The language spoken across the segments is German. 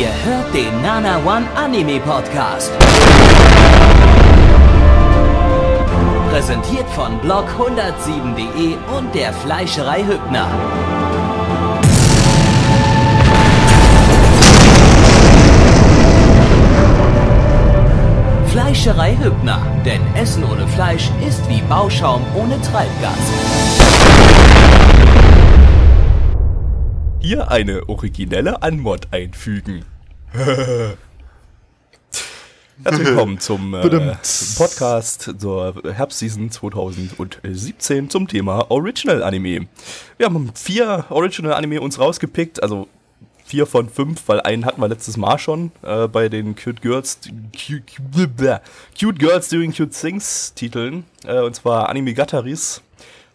Ihr hört den Nana One Anime Podcast. Präsentiert von blog107.de und der Fleischerei Hübner. Fleischerei Hübner, denn Essen ohne Fleisch ist wie Bauschaum ohne Treibgas. Hier eine originelle Anmod einfügen. Herzlich willkommen zum, äh, zum Podcast zur Herbstseason 2017 zum Thema Original Anime. Wir haben vier Original Anime uns rausgepickt, also vier von fünf, weil einen hatten wir letztes Mal schon äh, bei den Cute Girls, Cute, Cute Girls Doing Cute Things Titeln, äh, und zwar Anime Gataris.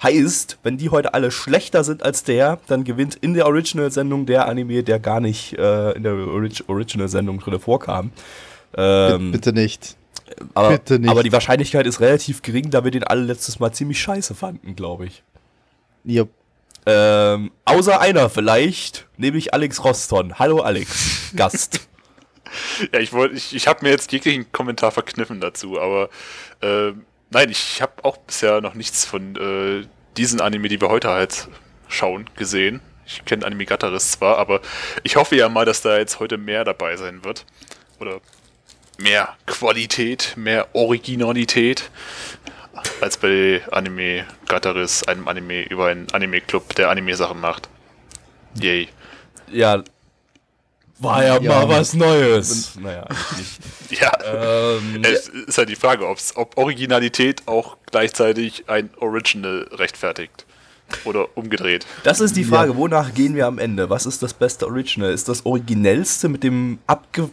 Heißt, wenn die heute alle schlechter sind als der, dann gewinnt in der Original-Sendung der Anime, der gar nicht äh, in der Orig Original-Sendung drin vorkam. Ähm, bitte nicht. Aber, bitte nicht. Aber die Wahrscheinlichkeit ist relativ gering, da wir den alle letztes Mal ziemlich scheiße fanden, glaube ich. Yep. Ähm, außer einer vielleicht, nämlich Alex Roston. Hallo Alex, Gast. ja, ich wollte, ich, ich habe mir jetzt jeglichen Kommentar verkniffen dazu, aber äh, nein, ich habe auch bisher noch nichts von äh, diesen Anime, die wir heute halt schauen, gesehen. Ich kenne Anime Gatteris zwar, aber ich hoffe ja mal, dass da jetzt heute mehr dabei sein wird. Oder mehr Qualität, mehr Originalität als bei Anime Gatteris, einem Anime über einen Anime-Club, der Anime-Sachen macht. Yay. Ja, war ja, ja mal was Neues. Naja, nicht. ja. Ähm, es ist halt die Frage, ob Originalität auch gleichzeitig ein Original rechtfertigt. Oder umgedreht. Das ist die Frage, ja. wonach gehen wir am Ende? Was ist das beste Original? Ist das originellste mit dem abge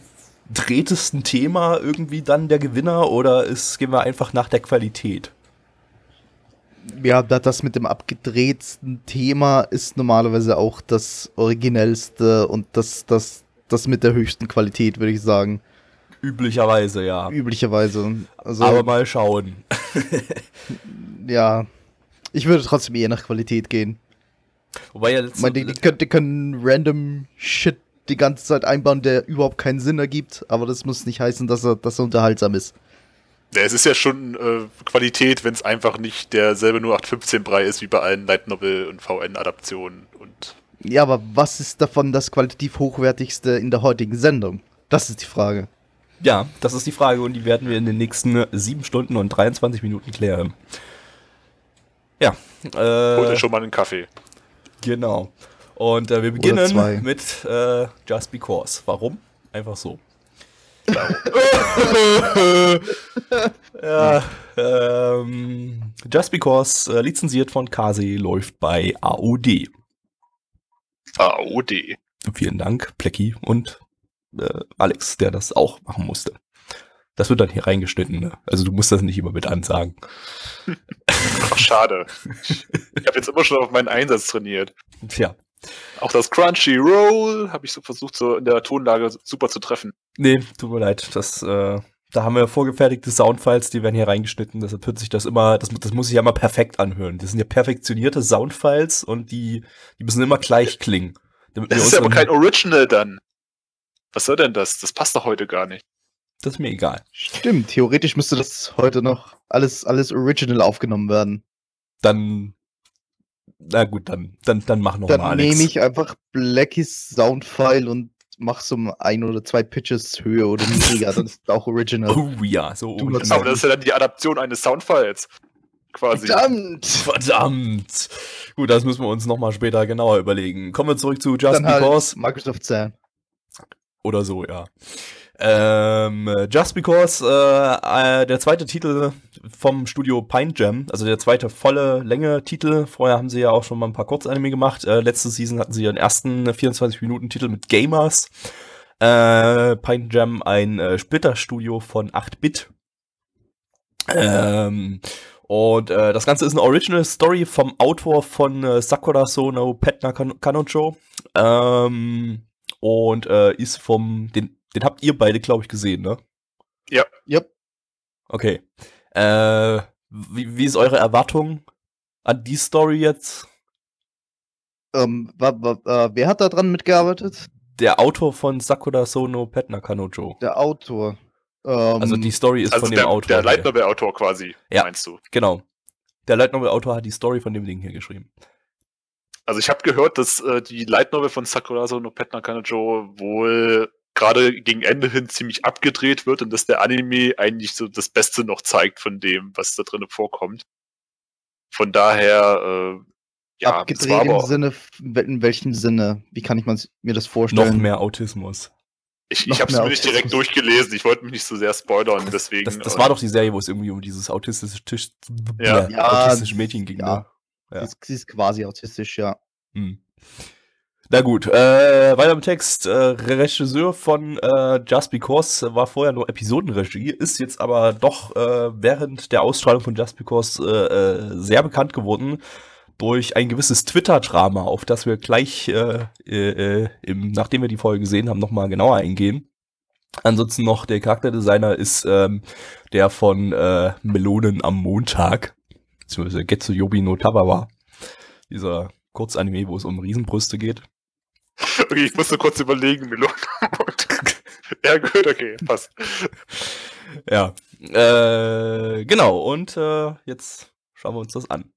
drehtesten Thema irgendwie dann der Gewinner oder ist, gehen wir einfach nach der Qualität? Ja, das mit dem abgedrehtsten Thema ist normalerweise auch das originellste und das, das, das mit der höchsten Qualität, würde ich sagen. Üblicherweise, ja. Üblicherweise. Also, Aber mal schauen. ja. Ich würde trotzdem eher nach Qualität gehen. Wobei ja jetzt. die, die, können, die können random Shit die ganze Zeit einbauen, der überhaupt keinen Sinn ergibt, aber das muss nicht heißen, dass er, dass er unterhaltsam ist. Ja, es ist ja schon äh, Qualität, wenn es einfach nicht derselbe nur 815-Brei ist wie bei allen Light Novel und VN-Adaptionen und. Ja, aber was ist davon das qualitativ hochwertigste in der heutigen Sendung? Das ist die Frage. Ja, das ist die Frage und die werden wir in den nächsten 7 Stunden und 23 Minuten klären. Ja. Äh, Holt euch schon mal einen Kaffee. Genau. Und äh, wir beginnen mit äh, Just Because. Warum? Einfach so. ja, ähm, Just Because, äh, lizenziert von Kase, läuft bei AOD. AOD. Vielen Dank, Plecki und äh, Alex, der das auch machen musste. Das wird dann hier reingeschnitten, ne? Also du musst das nicht immer mit ansagen. Ach, schade. Ich habe jetzt immer schon auf meinen Einsatz trainiert. Tja, auch das Crunchyroll habe ich so versucht, so in der Tonlage super zu treffen. Nee, tut mir leid. Das, äh, da haben wir vorgefertigte Soundfiles, die werden hier reingeschnitten. Deshalb hört sich das immer, das, das muss sich ja immer perfekt anhören. Das sind ja perfektionierte Soundfiles und die, die müssen immer gleich klingen. Das ist aber kein Original dann. Was soll denn das? Das passt doch heute gar nicht. Das ist mir egal. Stimmt, theoretisch müsste das heute noch alles, alles original aufgenommen werden. Dann na gut, dann, dann, dann mach noch dann mal, Dann nehme ich einfach Blackies Soundfile und mach so ein oder zwei Pitches höher oder niedriger, dann ist es auch original. Oh ja, so original. Aber das ist ja dann die Adaption eines Soundfiles. Quasi. Verdammt! Verdammt! Gut, das müssen wir uns nochmal später genauer überlegen. Kommen wir zurück zu Just dann halt Because. Halt Microsoft Zahn. Oder so, ja. Ähm, Just Because, äh, äh, der zweite Titel vom Studio Pine Jam, also der zweite volle Länge-Titel. Vorher haben sie ja auch schon mal ein paar Kurzanime gemacht. Äh, letzte Season hatten sie ihren ersten 24-Minuten-Titel mit Gamers. Äh, Pine Jam, ein äh, Splitterstudio von 8-Bit. Ähm, und äh, das Ganze ist eine Original Story vom Autor von äh, Sakura Sono Petna kan Kanojo. Ähm, und äh, ist vom, den den habt ihr beide, glaube ich, gesehen, ne? Ja. Yep. Okay. Äh, wie, wie ist eure Erwartung an die Story jetzt? Ähm, wa, wa, äh, wer hat da dran mitgearbeitet? der Autor von Sakura Sono Petna Kanojo. Der Autor. Ähm, also die Story ist also von dem der, Autor. Der Light Novel Autor quasi, ja, meinst du? Genau. Der Light Novel Autor hat die Story von dem Ding hier geschrieben. Also ich habe gehört, dass äh, die Light Novel von Sakura Sono Petna Kanojo wohl gerade gegen Ende hin ziemlich abgedreht wird und dass der Anime eigentlich so das Beste noch zeigt von dem, was da drin vorkommt. Von daher, äh, ja, abgedreht im Sinne, in welchem Sinne? Wie kann ich mir das vorstellen? Noch mehr Autismus. Ich, ich habe es mir nicht direkt durchgelesen, ich wollte mich nicht so sehr spoilern, deswegen. Das, das war doch die Serie, wo es irgendwie um dieses autistische, Tisch, ja. ja, autistische Mädchen ging. Ja. Ne? ja. Sie, ist, sie, ist, quasi autistisch, ja. Hm. Na gut, äh, weiter im Text. Äh, Regisseur von äh, Just Because war vorher nur Episodenregie, ist jetzt aber doch äh, während der Ausstrahlung von Just Because äh, äh, sehr bekannt geworden durch ein gewisses Twitter-Drama, auf das wir gleich, äh, äh, im, nachdem wir die Folge gesehen haben, nochmal genauer eingehen. Ansonsten noch der Charakterdesigner ist ähm, der von äh, Melonen am Montag, beziehungsweise Getsu Yobi no Tabawa. Dieser Kurzanime, wo es um Riesenbrüste geht. Okay, ich musste kurz überlegen, Montag. ja, gut, okay, passt. ja, äh, genau, und äh, jetzt schauen wir uns das an.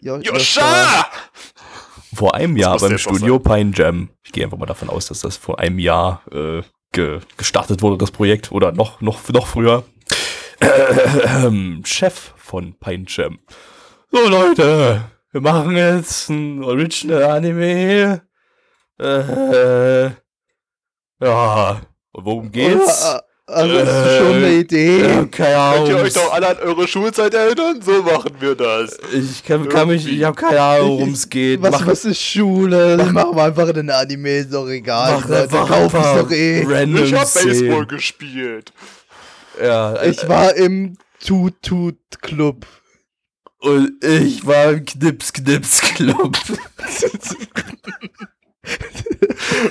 Joscha! Vor einem Jahr beim Studio Pine Jam. Ich gehe einfach mal davon aus, dass das vor einem Jahr äh, ge gestartet wurde, das Projekt, oder noch, noch, noch früher. Äh, Chef von Pine Jam. So Leute, wir machen jetzt ein Original Anime. Äh, ja, und worum geht's? Ah, also, das ist schon eine Idee. Äh, keine Ahnung. Könnt ihr euch doch alle an eure Schulzeit erinnern? So machen wir das. Ich kann, kann mich, ich habe keine Ahnung, worum es geht. Was, was ist Schule? Mach, machen wir einfach den Anime, ist doch egal. Mach einfach Kauf ist doch eh. Random ich hab Baseball gespielt. Ja, äh, ich war im Tut-Tut-Club. Und ich war im Knips-Knips-Club.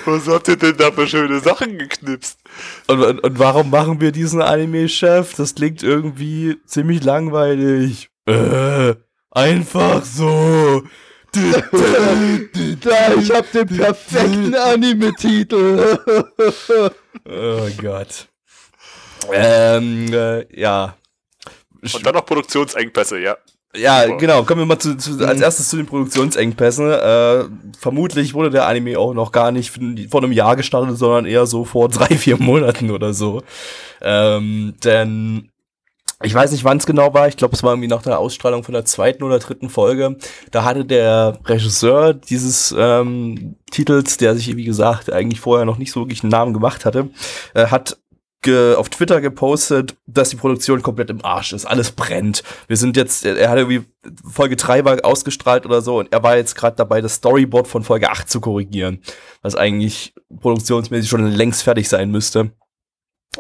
Was habt ihr denn da für schöne Sachen geknipst? Und, und, und warum machen wir diesen Anime-Chef? Das klingt irgendwie ziemlich langweilig. Äh, einfach so. ich hab den perfekten Anime-Titel. oh Gott. Ähm, äh, ja. Und dann noch Produktionsengpässe, ja. Ja, Super. genau. Kommen wir mal zu, zu, als mhm. erstes zu den Produktionsengpässen. Äh, vermutlich wurde der Anime auch noch gar nicht vor einem Jahr gestartet, sondern eher so vor drei, vier Monaten oder so. Ähm, denn ich weiß nicht, wann es genau war. Ich glaube, es war irgendwie nach der Ausstrahlung von der zweiten oder dritten Folge. Da hatte der Regisseur dieses ähm, Titels, der sich, wie gesagt, eigentlich vorher noch nicht so wirklich einen Namen gemacht hatte, äh, hat auf Twitter gepostet, dass die Produktion komplett im Arsch ist, alles brennt. Wir sind jetzt, er hat irgendwie Folge 3 war ausgestrahlt oder so und er war jetzt gerade dabei, das Storyboard von Folge 8 zu korrigieren, was eigentlich produktionsmäßig schon längst fertig sein müsste.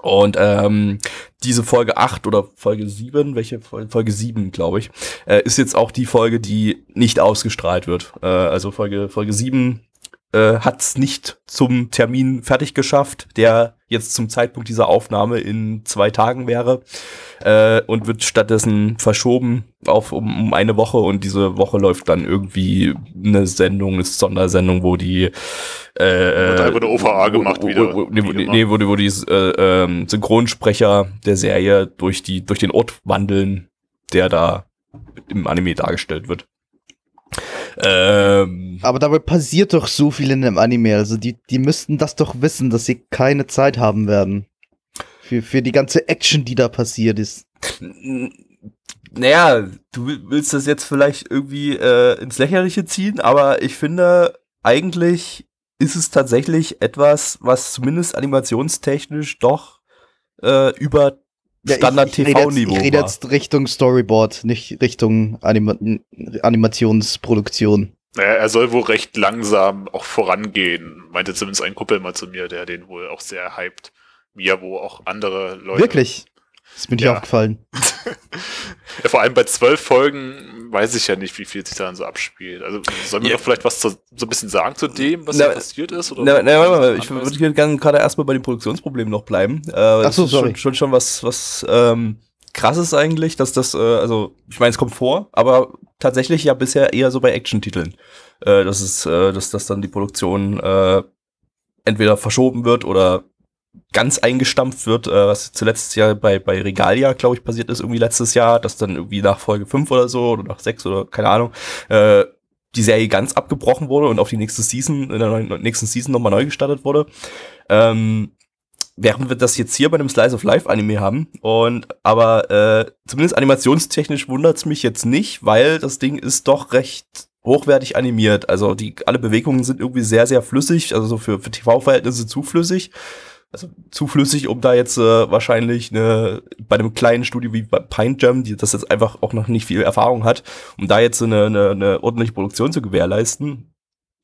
Und ähm, diese Folge 8 oder Folge 7, welche Folge, Folge 7, glaube ich, äh, ist jetzt auch die Folge, die nicht ausgestrahlt wird. Äh, also Folge, Folge 7 äh, hat es nicht zum Termin fertig geschafft, der jetzt zum Zeitpunkt dieser Aufnahme in zwei Tagen wäre äh, und wird stattdessen verschoben auf um, um eine Woche und diese Woche läuft dann irgendwie eine Sendung, eine Sondersendung, wo die äh, wird einfach eine OVA gemacht wo, wieder. Wo, nee, nee, wo, wo die äh, ähm, Synchronsprecher der Serie durch die durch den Ort wandeln, der da im Anime dargestellt wird. Ähm, Aber dabei passiert doch so viel in dem Anime. Also die, die müssten das doch wissen, dass sie keine Zeit haben werden. Für, für die ganze Action, die da passiert ist. Naja, du willst das jetzt vielleicht irgendwie äh, ins Lächerliche ziehen, aber ich finde, eigentlich ist es tatsächlich etwas, was zumindest animationstechnisch doch äh, über Standard-TV-Niveau. Ich, rede jetzt Richtung Storyboard, nicht Richtung Anima Animationsproduktion. Naja, er soll wohl recht langsam auch vorangehen, meinte zumindest ein Kumpel mal zu mir, der den wohl auch sehr hypt. Mir, wo auch andere Leute. Wirklich? Das ist mir nicht ja. aufgefallen. ja, vor allem bei zwölf Folgen weiß ich ja nicht, wie viel sich daran so abspielt. Also sollen wir ja. doch vielleicht was zu, so ein bisschen sagen zu dem, was na, da passiert ist? Oder na, na, warte mal, ich würde gerne gerade erstmal bei den Produktionsproblemen noch bleiben. Äh, Ach so, sorry. Schon, schon, schon was, was ähm, krass ist eigentlich, dass das, äh, also ich meine, es kommt vor, aber tatsächlich ja bisher eher so bei Action-Titeln. Äh, dass es, äh, dass, dass dann die Produktion äh, entweder verschoben wird oder ganz eingestampft wird, äh, was zuletzt ja bei, bei Regalia, glaube ich, passiert ist, irgendwie letztes Jahr, dass dann irgendwie nach Folge 5 oder so oder nach 6 oder keine Ahnung, äh, die Serie ganz abgebrochen wurde und auf die nächste Season, in der nächsten Season nochmal neu gestartet wurde. Ähm, während wir das jetzt hier bei einem Slice of Life Anime haben. Und aber äh, zumindest animationstechnisch wundert es mich jetzt nicht, weil das Ding ist doch recht hochwertig animiert. Also die alle Bewegungen sind irgendwie sehr, sehr flüssig, also so für, für TV-Verhältnisse zu flüssig. Also zu flüssig, um da jetzt äh, wahrscheinlich eine, bei einem kleinen Studio wie bei Pine Jam, die das jetzt einfach auch noch nicht viel Erfahrung hat, um da jetzt eine, eine, eine ordentliche Produktion zu gewährleisten.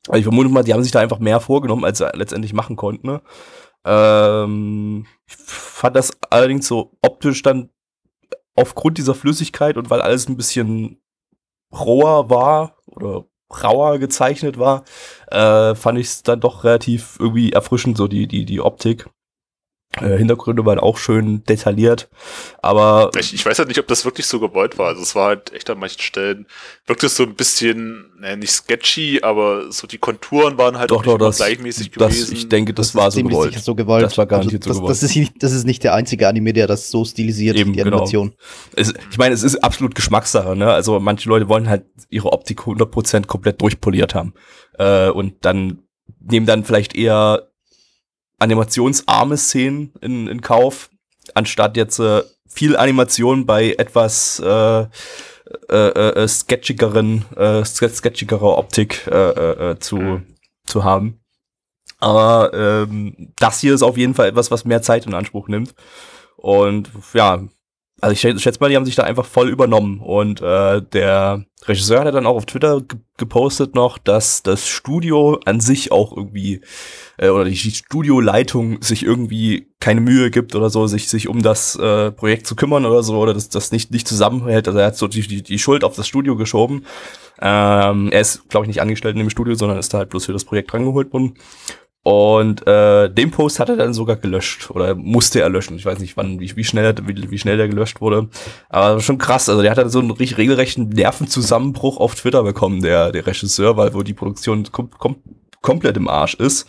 Also ich vermute mal, die haben sich da einfach mehr vorgenommen, als sie letztendlich machen konnten. Ne? Ähm, ich fand das allerdings so optisch dann aufgrund dieser Flüssigkeit und weil alles ein bisschen roher war oder rauer gezeichnet war, äh, fand ich es dann doch relativ irgendwie erfrischend, so die, die, die Optik. Äh, Hintergründe waren auch schön detailliert, aber. Ich, ich, weiß halt nicht, ob das wirklich so gewollt war. Also es war halt echt an manchen Stellen, wirkt es so ein bisschen, naja, nicht sketchy, aber so die Konturen waren halt doch, doch, das, gleichmäßig das, gewesen. Ich denke, das, das war so gewollt. so gewollt. Das war garantiert also, so gewollt. Das ist, nicht, das ist nicht der einzige Anime, der das so stilisiert, Eben, die genau. Animation. Genau. Es, ich meine, es ist absolut Geschmackssache, ne? Also manche Leute wollen halt ihre Optik 100% komplett durchpoliert haben. Äh, und dann nehmen dann vielleicht eher animationsarme Szenen in, in Kauf, anstatt jetzt äh, viel Animation bei etwas äh, äh, äh, äh sketchigeren, äh, sketchigerer Optik äh, äh, äh, zu, mhm. zu haben. Aber ähm, das hier ist auf jeden Fall etwas, was mehr Zeit in Anspruch nimmt. Und ja, also ich schätze mal, die haben sich da einfach voll übernommen. Und äh, der Regisseur hat dann auch auf Twitter gepostet noch, dass das Studio an sich auch irgendwie, äh, oder die Studioleitung sich irgendwie keine Mühe gibt oder so, sich, sich um das äh, Projekt zu kümmern oder so, oder das, das nicht, nicht zusammenhält. Also er hat so die, die, die Schuld auf das Studio geschoben. Ähm, er ist, glaube ich, nicht angestellt in dem Studio, sondern ist da halt bloß für das Projekt rangeholt worden. Und äh, den Post hat er dann sogar gelöscht oder musste er löschen. Ich weiß nicht, wann, wie, wie schnell, wie, wie schnell der gelöscht wurde. Aber schon krass. Also der hat dann so einen richtig regelrechten Nervenzusammenbruch auf Twitter bekommen, der, der Regisseur, weil wo die Produktion kom kom komplett im Arsch ist.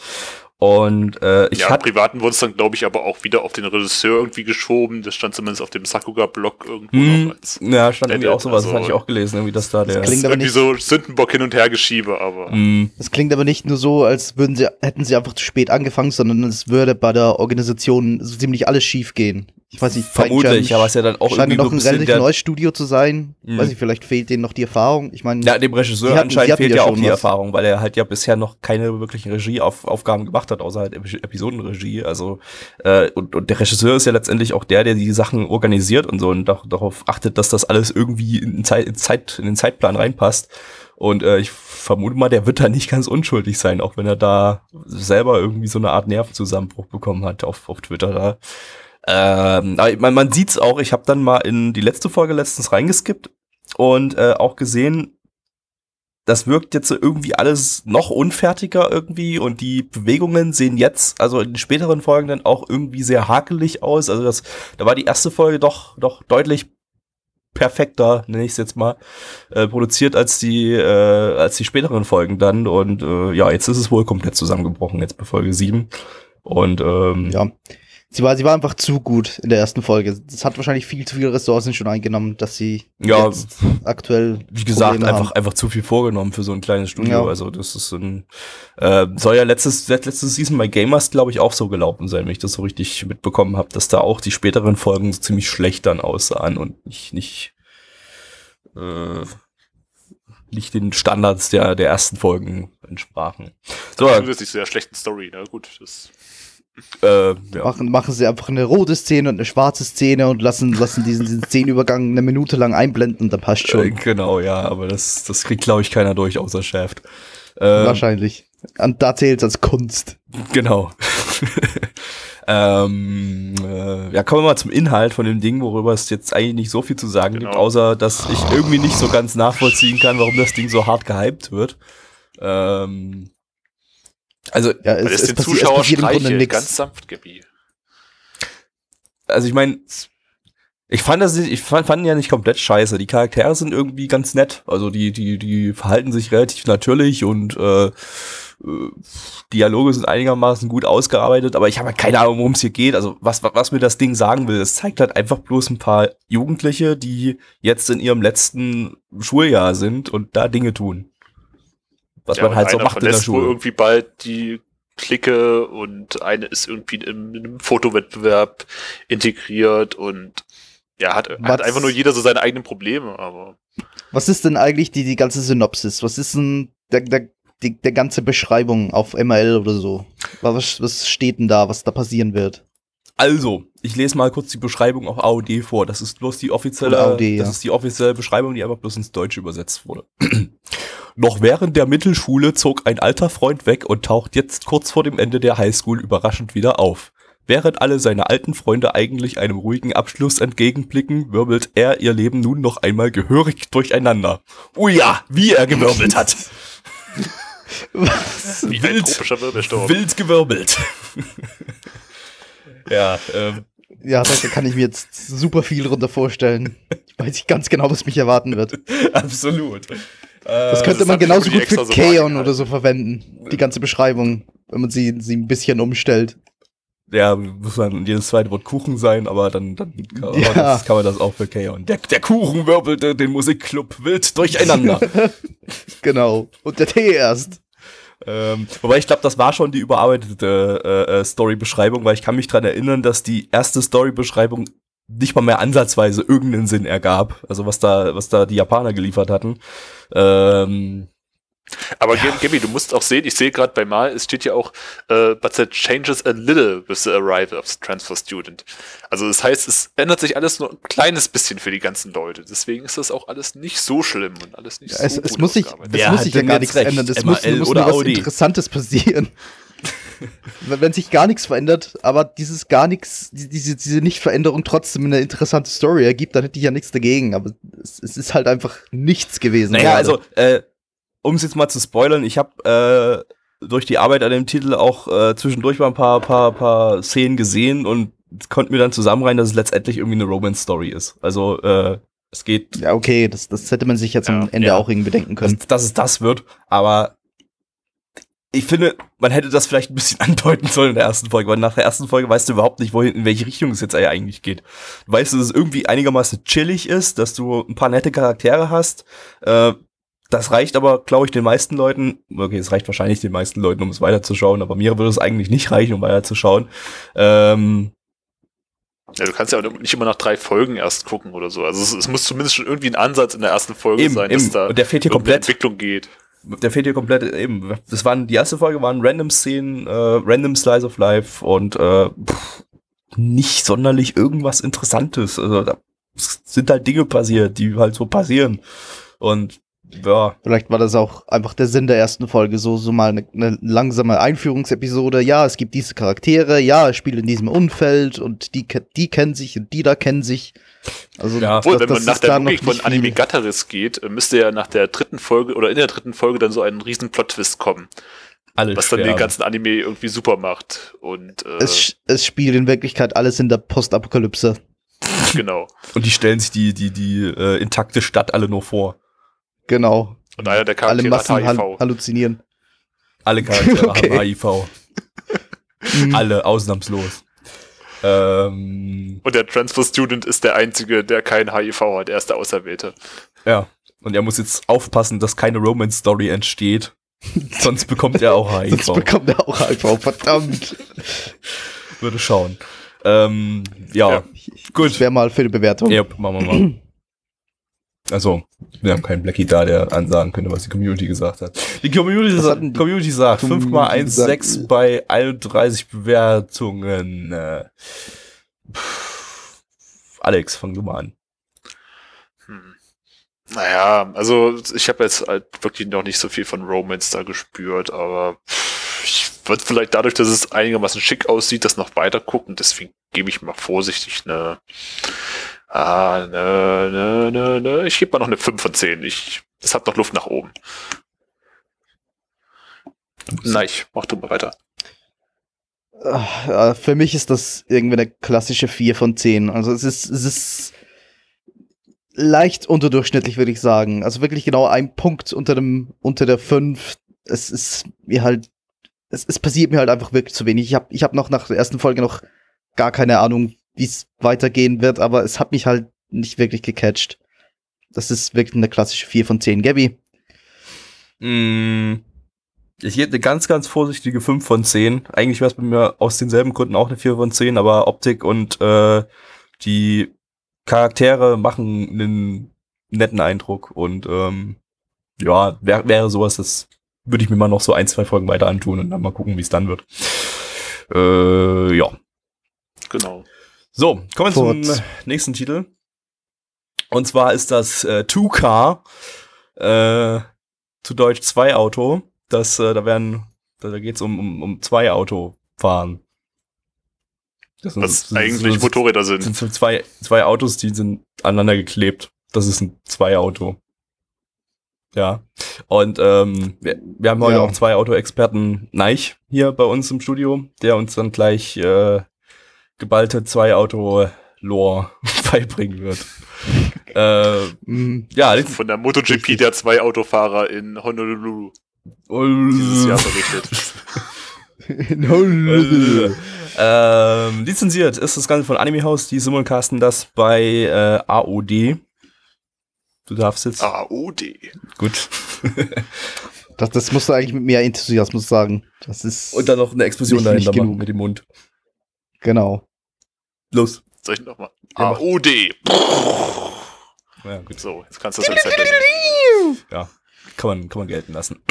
Und äh, ich ja, hatte privaten wurde es dann, glaube ich, aber auch wieder auf den Regisseur irgendwie geschoben. Das stand zumindest auf dem Sakuga-Blog irgendwo mm, als Ja, stand irgendwie auch sowas, also, das hatte ich auch gelesen, irgendwie, dass da der. Das klingt aber nicht so Sündenbock hin und her geschiebe, aber. Mm. Das klingt aber nicht nur so, als würden sie, hätten sie einfach zu spät angefangen, sondern es würde bei der Organisation so ziemlich alles schief gehen ich weiß nicht, vermutlich, aber es ist ja dann auch scheint irgendwie noch ein relativ neues Studio zu sein. Mhm. Weiß ich, vielleicht fehlt denen noch die Erfahrung. Ich meine, ja, dem Regisseur hatten, anscheinend fehlt ja auch die was. Erfahrung, weil er halt ja bisher noch keine wirklichen Regieaufgaben gemacht hat, außer halt Episodenregie. Also äh, und, und der Regisseur ist ja letztendlich auch der, der die Sachen organisiert und so und doch, darauf achtet, dass das alles irgendwie in, Zeit, in, Zeit, in den Zeitplan reinpasst. Und äh, ich vermute mal, der wird da nicht ganz unschuldig sein, auch wenn er da selber irgendwie so eine Art Nervenzusammenbruch bekommen hat auf, auf Twitter da. Ähm, man, man sieht's auch, ich habe dann mal in die letzte Folge letztens reingeskippt und äh, auch gesehen, das wirkt jetzt irgendwie alles noch unfertiger irgendwie und die Bewegungen sehen jetzt, also in den späteren Folgen dann auch irgendwie sehr hakelig aus. Also das, da war die erste Folge doch, doch deutlich perfekter, nenne ich es jetzt mal, äh, produziert als die, äh, als die späteren Folgen dann. Und äh, ja, jetzt ist es wohl komplett zusammengebrochen, jetzt bei Folge 7. Und ähm, ja. Sie war, sie war einfach zu gut in der ersten Folge. Das hat wahrscheinlich viel zu viele Ressourcen schon eingenommen, dass sie ja, aktuell. Wie gesagt, Probleme einfach, haben. einfach zu viel vorgenommen für so ein kleines Studio. Ja. Also, das ist ein, äh, soll ja letztes, letztes Season bei Gamers, glaube ich, auch so gelaufen sein, wenn ich das so richtig mitbekommen habe, dass da auch die späteren Folgen so ziemlich schlecht dann aussahen und nicht, nicht, äh, nicht den Standards der, der ersten Folgen entsprachen. So, das ist nicht sehr schlechten Story, na gut, das äh, ja. machen, machen sie einfach eine rote Szene und eine schwarze Szene und lassen, lassen diesen, diesen Szenenübergang eine Minute lang einblenden und dann passt schon. Äh, genau, ja, aber das, das kriegt, glaube ich, keiner durch, außer Shaft. Äh, Wahrscheinlich. Und da zählt es als Kunst. Genau. ähm, äh, ja, kommen wir mal zum Inhalt von dem Ding, worüber es jetzt eigentlich nicht so viel zu sagen genau. gibt, außer dass ich irgendwie nicht so ganz nachvollziehen kann, warum das Ding so hart gehypt wird. Ähm, also, ja, es, es, es den Zuschauer streichelt, ganz sanft, Gabi. Also ich meine, Ich fand das nicht, ich fand, fand ja nicht komplett scheiße. Die Charaktere sind irgendwie ganz nett. Also die, die, die verhalten sich relativ natürlich und äh, äh, Dialoge sind einigermaßen gut ausgearbeitet, aber ich habe halt keine Ahnung, worum es hier geht. Also was, was mir das Ding sagen will, es zeigt halt einfach bloß ein paar Jugendliche, die jetzt in ihrem letzten Schuljahr sind und da Dinge tun. Was ja, man halt so macht in der Schule. irgendwie bald die Clique und eine ist irgendwie in einem Fotowettbewerb integriert und ja, hat, hat einfach nur jeder so seine eigenen Probleme, aber. Was ist denn eigentlich die, die ganze Synopsis? Was ist denn der, der, die, der ganze Beschreibung auf ML oder so? Was, was steht denn da, was da passieren wird? Also, ich lese mal kurz die Beschreibung auf AOD vor. Das ist bloß die offizielle, AOD, das ja. ist die offizielle Beschreibung, die einfach bloß ins Deutsche übersetzt wurde. Noch während der Mittelschule zog ein alter Freund weg und taucht jetzt kurz vor dem Ende der Highschool überraschend wieder auf. Während alle seine alten Freunde eigentlich einem ruhigen Abschluss entgegenblicken, wirbelt er ihr Leben nun noch einmal gehörig durcheinander. Oh ja, wie er gewirbelt hat. Was? Wie wild, wild gewirbelt. Ja, ähm. Ja, da kann ich mir jetzt super viel drunter vorstellen. Ich weiß nicht ganz genau, was mich erwarten wird. Absolut. Das könnte das man genauso gut für Kaon so oder so verwenden. Die ganze Beschreibung, wenn man sie, sie ein bisschen umstellt ja, muss dann jedes zweite Wort Kuchen sein, aber dann, dann kann, ja. das, kann man das auch für Kaon. Der, der Kuchen wirbelte den Musikclub wild durcheinander. genau. Und der Tee erst. Ähm, wobei ich glaube, das war schon die überarbeitete äh, äh, Story-Beschreibung, weil ich kann mich dran erinnern, dass die erste Story-Beschreibung nicht mal mehr ansatzweise irgendeinen Sinn ergab. Also was da, was da die Japaner geliefert hatten. Ähm, aber ja. Gaby, du musst auch sehen, ich sehe gerade bei Mal, es steht ja auch, uh, but that changes a little with the arrival of the transfer student. Also das heißt, es ändert sich alles nur ein kleines bisschen für die ganzen Leute. Deswegen ist das auch alles nicht so schlimm und alles nicht ja, es, so es muss sich, Es muss sich ja gar nichts recht? ändern. Es muss, muss nur was Interessantes passieren. Wenn sich gar nichts verändert, aber dieses gar nichts, diese, diese Nicht-Veränderung trotzdem eine interessante Story ergibt, dann hätte ich ja nichts dagegen. Aber es, es ist halt einfach nichts gewesen. Naja, gerade. also, äh, um es jetzt mal zu spoilern, ich habe äh, durch die Arbeit an dem Titel auch äh, zwischendurch mal ein paar, paar, paar Szenen gesehen und konnte mir dann zusammenreihen, dass es letztendlich irgendwie eine Romance-Story ist. Also äh, es geht. Ja, okay, das, das hätte man sich jetzt ja, am Ende ja. auch irgendwie denken können. Dass, dass es das wird, aber ich finde, man hätte das vielleicht ein bisschen andeuten sollen in der ersten Folge, weil nach der ersten Folge weißt du überhaupt nicht, wohin, in welche Richtung es jetzt eigentlich geht. Du weißt, dass es irgendwie einigermaßen chillig ist, dass du ein paar nette Charaktere hast, äh, das reicht aber, glaube ich, den meisten Leuten, okay, es reicht wahrscheinlich den meisten Leuten, um es weiterzuschauen, aber mir würde es eigentlich nicht reichen, um weiterzuschauen. Ähm, ja, du kannst ja auch nicht immer nach drei Folgen erst gucken oder so. Also es, es muss zumindest schon irgendwie ein Ansatz in der ersten Folge eben, sein, eben. dass da Und der fehlt hier komplett. Entwicklung geht. Der fehlt hier komplett eben. Das waren die erste Folge waren random Szenen, äh, random Slice of Life und äh, pff, nicht sonderlich irgendwas Interessantes. Also da sind halt Dinge passiert, die halt so passieren. Und ja. Vielleicht war das auch einfach der Sinn der ersten Folge, so, so mal eine, eine langsame Einführungsepisode. Ja, es gibt diese Charaktere, ja, es spielt in diesem Umfeld und die, die kennen sich und die da kennen sich. Also, ja, obwohl, wenn man nach der Logik von Anime Gatteris geht, äh, müsste ja nach der dritten Folge oder in der dritten Folge dann so ein riesen Plot-Twist kommen. Alle was dann den ganzen Anime irgendwie super macht. Und, äh, es, es spielt in Wirklichkeit alles in der Postapokalypse. Genau. und die stellen sich die, die, die äh, intakte Stadt alle nur vor. Genau. Und einer der Charaktere Alle Massen hat HIV. halluzinieren. Alle Charaktere okay. haben HIV. Mhm. Alle, ausnahmslos. Ähm, und der Transfer Student ist der Einzige, der kein HIV hat. Er ist der Auserwählte. Ja. Und er muss jetzt aufpassen, dass keine Romance-Story entsteht. Sonst bekommt er auch HIV. Sonst bekommt er auch HIV, verdammt. Würde schauen. Ähm, ja, ja. gut. Das wäre mal für die Bewertung. Ja, machen wir mal. Also, wir haben keinen Blackie da, der ansagen könnte, was die Community gesagt hat. Die Community, sa die Community sagt 5x16 bei 31 Bewertungen. Äh, Alex, fang du mal an. Hm. Naja, also ich habe jetzt halt wirklich noch nicht so viel von Romance da gespürt, aber ich würde vielleicht dadurch, dass es einigermaßen schick aussieht, das noch weiter gucken. Deswegen gebe ich mal vorsichtig eine Ah, ne, ne, ne, ne. Ich gebe mal noch eine 5 von 10. Ich, das hat noch Luft nach oben. Nein, ich mach du mal weiter. Äh, für mich ist das irgendwie eine klassische 4 von 10. Also es ist, es ist leicht unterdurchschnittlich, würde ich sagen. Also wirklich genau ein Punkt unter dem, unter der 5. Es ist mir halt, es, es passiert mir halt einfach wirklich zu wenig. Ich habe ich hab noch nach der ersten Folge noch gar keine Ahnung, wie es weitergehen wird, aber es hat mich halt nicht wirklich gecatcht. Das ist wirklich eine klassische 4 von 10. Gabby? Mm, ich hätte eine ganz, ganz vorsichtige 5 von 10. Eigentlich wäre es bei mir aus denselben Gründen auch eine 4 von 10, aber Optik und äh, die Charaktere machen einen netten Eindruck und ähm, ja, wär, wäre sowas, das würde ich mir mal noch so ein, zwei Folgen weiter antun und dann mal gucken, wie es dann wird. Äh, ja. Genau. So, kommen wir zum nächsten Titel. Und zwar ist das äh, Two Car, äh, zu Deutsch zwei Auto. Das, äh, da werden, da, da geht es um, um, um zwei Auto fahren. Das sind, Was sind, eigentlich sind, Motorräder sind. sind zwei, zwei Autos, die sind aneinander geklebt. Das ist ein Zwei-Auto. Ja. Und ähm, wir, wir haben heute ja. auch zwei Auto-Experten Neich hier bei uns im Studio, der uns dann gleich äh, geballte Zwei-Auto-Lore beibringen wird. äh, mhm. ja, Von der MotoGP der zwei Autofahrer in Honolulu. Dieses Jahr berichtet. in Honolulu. Ähm, lizenziert ist das Ganze von Anime House, die simulcasten das bei äh, AOD. Du darfst jetzt. AOD. Gut. das, das musst du eigentlich mit mehr Enthusiasmus sagen. Das ist. Und dann noch eine Explosion nicht, dahinter machen mit dem Mund. Genau. Los. Soll ich nochmal? AOD. Ja, gut. So, jetzt kannst du das Rezept Ja, kann man, kann man gelten lassen.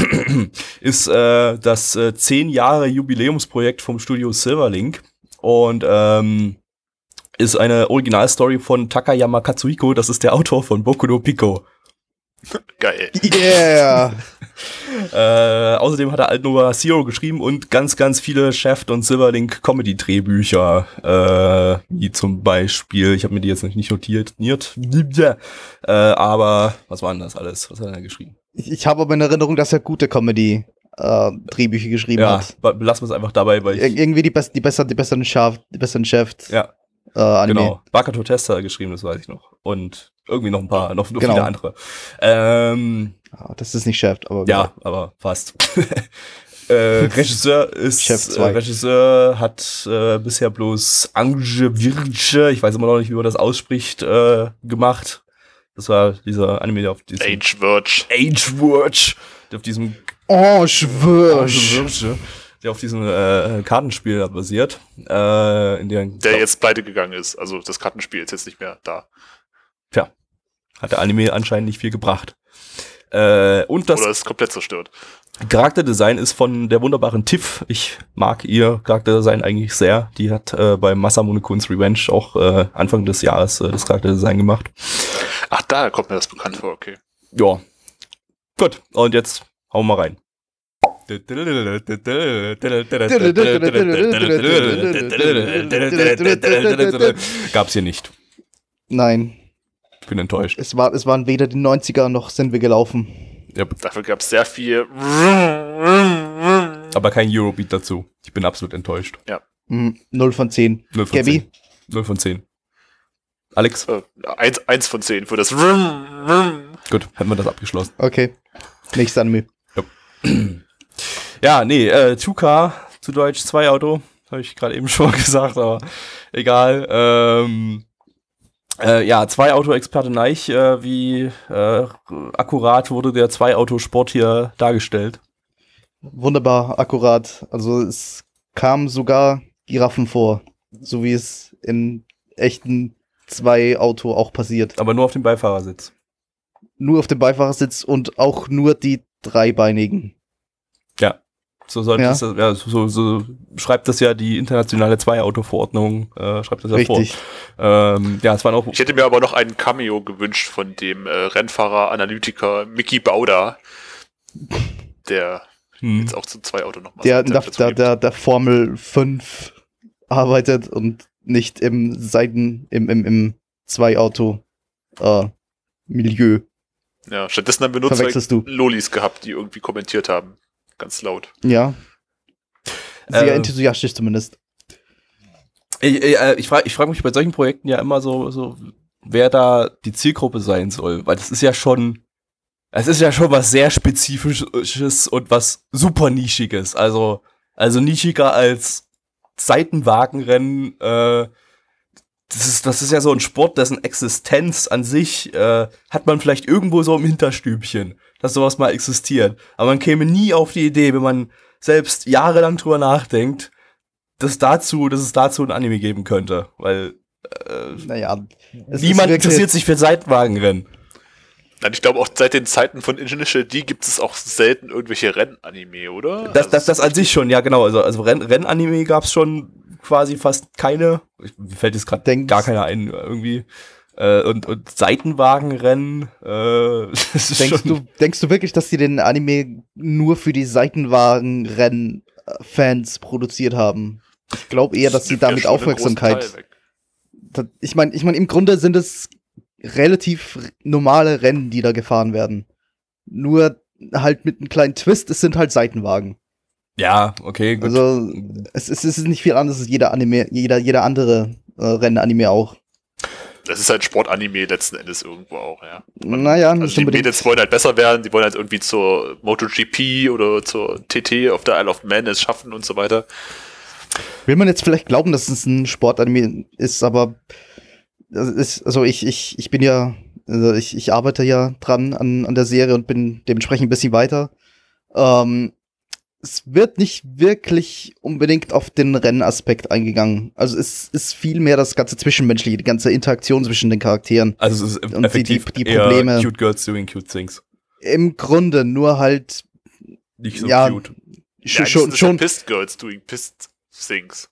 ist äh, das äh, 10 Jahre Jubiläumsprojekt vom Studio Silverlink und ähm, ist eine Originalstory von Takayama Katsuhiko, das ist der Autor von Boku no Pico. Geil. Yeah. Äh, außerdem hat er Altnova Zero geschrieben und ganz, ganz viele Shaft und Silverlink Comedy-Drehbücher. Äh, wie zum Beispiel, ich habe mir die jetzt nicht notiert, äh, aber was war denn das alles? Was hat er geschrieben? Ich, ich habe aber in Erinnerung, dass er gute Comedy äh, Drehbücher geschrieben ja, hat. Lassen wir es einfach dabei, weil ich irgendwie die, best, die, besser, die besseren Shaft, die besseren Shaft. Ja. Äh, Anime. Genau. Bakato Tester geschrieben, das weiß ich noch. Und irgendwie noch ein paar, noch, noch genau. viele andere. Ähm, das ist nicht Chef, aber. Ja, aber fast. äh, Regisseur ist äh, Regisseur hat äh, bisher bloß Ange Virge, ich weiß immer noch nicht, wie man das ausspricht, äh, gemacht. Das war dieser Anime, der auf diesem Age Verge. Age Verge, der auf diesem Ange Verge der auf diesem äh, Kartenspiel basiert. Äh, in der, der jetzt pleite gegangen ist. Also das Kartenspiel ist jetzt nicht mehr da. Tja, hat der Anime anscheinend nicht viel gebracht. Äh, und das Oder ist komplett zerstört. Charakterdesign ist von der wunderbaren Tiff. Ich mag ihr Charakterdesign eigentlich sehr. Die hat äh, bei Masamune Kun's Revenge auch äh, Anfang des Jahres äh, das Charakterdesign gemacht. Ach, da kommt mir das bekannt vor, okay. Ja. Gut, und jetzt hauen wir rein. Gab's hier nicht. Nein. Ich bin enttäuscht. Es, war, es waren weder die 90er noch sind wir gelaufen. Yep. Dafür gab es sehr viel. Aber kein Eurobeat dazu. Ich bin absolut enttäuscht. Ja. Mhm, 0 von 10. 0 von Gabby? 10. 0 von 10. Alex? Äh, 1, 1 von 10 für das. Gut, hätten wir das abgeschlossen. Okay. Nächstes Anime. Yep. Ja, nee, äh, 2K, zu Deutsch, zwei Auto, habe ich gerade eben schon gesagt, aber egal. Ähm, äh, ja, zwei Auto-Experte Neich, äh, wie äh, akkurat wurde der Zwei-Auto-Sport hier dargestellt? Wunderbar, akkurat. Also es kamen sogar Giraffen vor, so wie es in echten Zwei-Auto auch passiert. Aber nur auf dem Beifahrersitz. Nur auf dem Beifahrersitz und auch nur die dreibeinigen. Ja. So sollte ja. es, ja, so, so schreibt das ja die internationale Zwei-Auto-Verordnung, äh, schreibt das ja Richtig. vor. Ähm, ja, es waren auch. Ich hätte mir aber noch einen Cameo gewünscht von dem äh, Rennfahrer, Analytiker Mickey Bauder, der hm. jetzt auch zu Zwei-Auto nochmal der, der, der, der, der Formel 5 arbeitet und nicht im Seiten, im, im, im Zwei-Auto äh, Milieu. Ja, stattdessen haben wir nur zwei du. Lolis gehabt, die irgendwie kommentiert haben ganz laut. Ja. Sehr äh, enthusiastisch zumindest. Ich, ich, äh, ich frage ich frag mich bei solchen Projekten ja immer so, so, wer da die Zielgruppe sein soll, weil das ist ja schon, es ist ja schon was sehr Spezifisches und was super Nischiges. Also, also nischiger als Seitenwagenrennen, äh, das ist, das ist ja so ein Sport, dessen Existenz an sich äh, hat man vielleicht irgendwo so im Hinterstübchen, dass sowas mal existiert. Aber man käme nie auf die Idee, wenn man selbst jahrelang drüber nachdenkt, dass dazu, dass es dazu ein Anime geben könnte, weil äh, naja, niemand interessiert sich für Seitenwagenrennen. Nein, ich glaube auch seit den Zeiten von Initial D gibt es auch selten irgendwelche Rennanime, oder? Das, das, das an sich schon, ja genau. Also, also Renn, Rennanime gab es schon quasi fast keine. Mir fällt jetzt gerade gar keiner ein irgendwie. Äh, und, und Seitenwagenrennen. Äh, denkst, du, denkst du wirklich, dass die den Anime nur für die Seitenwagenrennen-Fans produziert haben? Ich glaube eher, dass sie damit Aufmerksamkeit. Ich meine, ich meine, im Grunde sind es relativ normale Rennen, die da gefahren werden. Nur halt mit einem kleinen Twist, es sind halt Seitenwagen. Ja, okay, gut. Also es, es ist nicht viel anderes als jeder Anime, jeder, jeder andere äh, Rennanime auch. Das ist halt Sportanime letzten Endes irgendwo auch, ja. Man, naja, also die Mädels wollen halt besser werden, die wollen halt irgendwie zur MotoGP oder zur TT auf der Isle of Man es schaffen und so weiter. Will man jetzt vielleicht glauben, dass es ein Sportanime ist, aber ist, also ich, ich, ich bin ja, also ich, ich arbeite ja dran an, an der Serie und bin dementsprechend ein bisschen weiter. Ähm, es wird nicht wirklich unbedingt auf den Rennaspekt eingegangen. Also es ist viel mehr das ganze Zwischenmenschliche, die ganze Interaktion zwischen den Charakteren. Also es ist und effektiv die, die, Probleme. Cute Girls doing cute things. Im Grunde nur halt nicht so ja, cute. Sch ja, schon schon Pissed Girls doing Pissed things.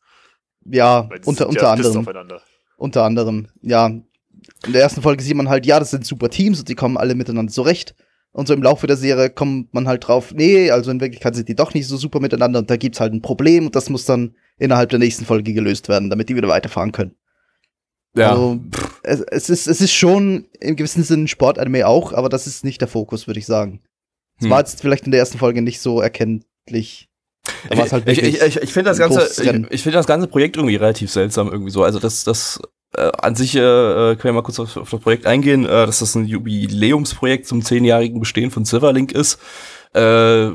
Ja, unter unter ja anderem. Unter anderem, ja. In der ersten Folge sieht man halt, ja, das sind super Teams und die kommen alle miteinander zurecht. Und so im Laufe der Serie kommt man halt drauf, nee, also in Wirklichkeit sind die doch nicht so super miteinander und da gibt's halt ein Problem und das muss dann innerhalb der nächsten Folge gelöst werden, damit die wieder weiterfahren können. Ja. Also, es, es, ist, es ist schon im gewissen Sinne ein Sportanime auch, aber das ist nicht der Fokus, würde ich sagen. Es hm. war jetzt vielleicht in der ersten Folge nicht so erkenntlich. Halt ich, ich, ich, ich finde das ganze, ich, ich finde das ganze Projekt irgendwie relativ seltsam irgendwie so. Also das, das äh, an sich äh, äh, können wir mal kurz auf, auf das Projekt eingehen, äh, dass das ein Jubiläumsprojekt zum zehnjährigen Bestehen von Silverlink ist. Äh,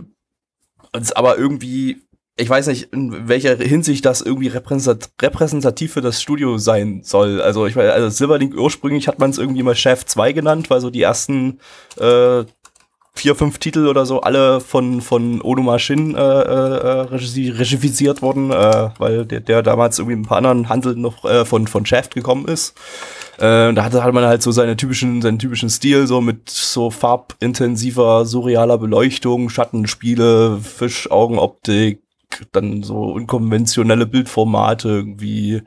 ist aber irgendwie, ich weiß nicht, in welcher Hinsicht das irgendwie repräsentativ für das Studio sein soll. Also ich weiß, also Silverlink ursprünglich hat man es irgendwie mal Chef 2 genannt, weil so die ersten äh, vier, fünf Titel oder so, alle von, von Onuma Shin äh, äh, regisiert worden, äh, weil der, der damals irgendwie mit ein paar anderen Handeln noch äh, von, von Shaft gekommen ist. Äh, da hatte, hatte man halt so seine typischen, seinen typischen Stil, so mit so farbintensiver, surrealer Beleuchtung, Schattenspiele, Fischaugenoptik, dann so unkonventionelle Bildformate, irgendwie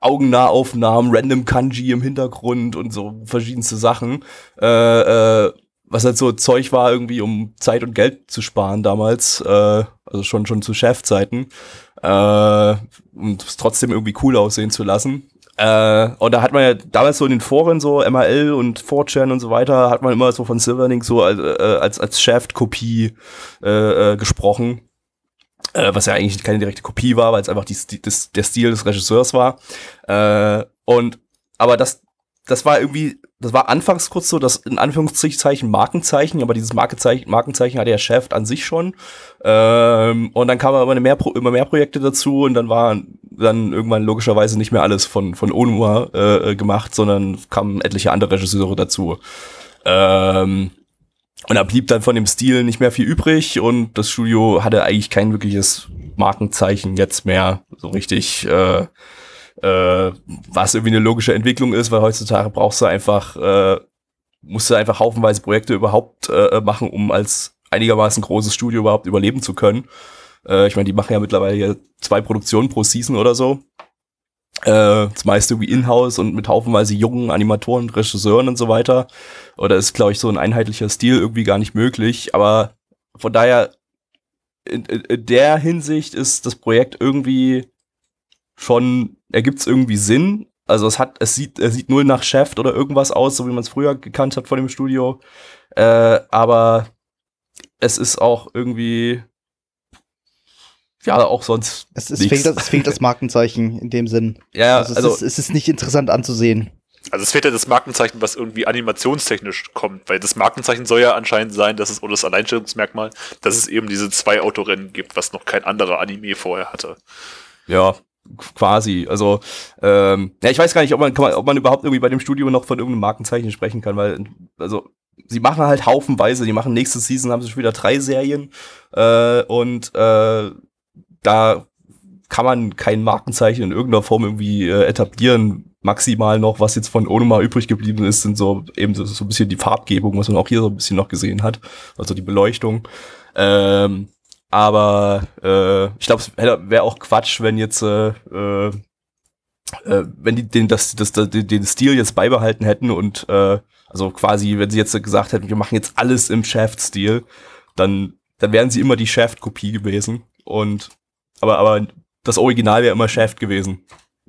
Augennahaufnahmen, random Kanji im Hintergrund und so verschiedenste Sachen. Äh, äh, was halt so Zeug war, irgendwie um Zeit und Geld zu sparen damals, äh, also schon schon zu Chefzeiten, äh, und es trotzdem irgendwie cool aussehen zu lassen. Äh, und da hat man ja damals so in den Foren so MRL und 4chan und so weiter, hat man immer so von Silverlink so als, äh, als, als Shaft-Kopie äh, äh, gesprochen. Äh, was ja eigentlich keine direkte Kopie war, weil es einfach die, das, der Stil des Regisseurs war. Äh, und aber das, das war irgendwie das war anfangs kurz so das in Anführungszeichen Markenzeichen, aber dieses Markenzeichen, Markenzeichen hatte der Chef an sich schon. Ähm, und dann kamen aber mehr, immer mehr Projekte dazu und dann war dann irgendwann logischerweise nicht mehr alles von, von Onuma äh, gemacht, sondern kamen etliche andere Regisseure dazu. Ähm, und da blieb dann von dem Stil nicht mehr viel übrig und das Studio hatte eigentlich kein wirkliches Markenzeichen jetzt mehr so richtig. Äh, äh, was irgendwie eine logische Entwicklung ist, weil heutzutage brauchst du einfach, äh, musst du einfach haufenweise Projekte überhaupt äh, machen, um als einigermaßen großes Studio überhaupt überleben zu können. Äh, ich meine, die machen ja mittlerweile zwei Produktionen pro Season oder so. Äh, das meiste irgendwie in-house und mit haufenweise jungen Animatoren, Regisseuren und so weiter. Oder ist, glaube ich, so ein einheitlicher Stil irgendwie gar nicht möglich. Aber von daher, in, in der Hinsicht ist das Projekt irgendwie schon ergibt es irgendwie Sinn. Also es hat, es sieht, es sieht null nach Chef oder irgendwas aus, so wie man es früher gekannt hat von dem Studio. Äh, aber es ist auch irgendwie ja, auch sonst. Es, es, fehlt, es fehlt das Markenzeichen in dem Sinn. Ja, also, also es, ist, es ist nicht interessant anzusehen. Also es fehlt ja das Markenzeichen, was irgendwie animationstechnisch kommt, weil das Markenzeichen soll ja anscheinend sein, dass es, oder das Alleinstellungsmerkmal, dass es eben diese zwei Autorennen gibt, was noch kein anderer Anime vorher hatte. Ja, quasi. Also, ähm, ja, ich weiß gar nicht, ob man, man, ob man überhaupt irgendwie bei dem Studio noch von irgendeinem Markenzeichen sprechen kann, weil, also, sie machen halt haufenweise, die machen nächste Season, haben sie schon wieder drei Serien äh, und äh, da kann man kein Markenzeichen in irgendeiner Form irgendwie äh, etablieren, maximal noch, was jetzt von Onoma übrig geblieben ist, sind so eben so, so ein bisschen die Farbgebung, was man auch hier so ein bisschen noch gesehen hat, also die Beleuchtung. Ähm, aber äh, ich glaube, es wäre auch Quatsch, wenn jetzt äh, äh, äh, wenn die den, das, das, das, den Stil jetzt beibehalten hätten und äh, also quasi, wenn sie jetzt gesagt hätten, wir machen jetzt alles im Shaft-Stil, dann, dann wären sie immer die Shaft-Kopie gewesen. Und aber, aber das Original wäre immer Shaft gewesen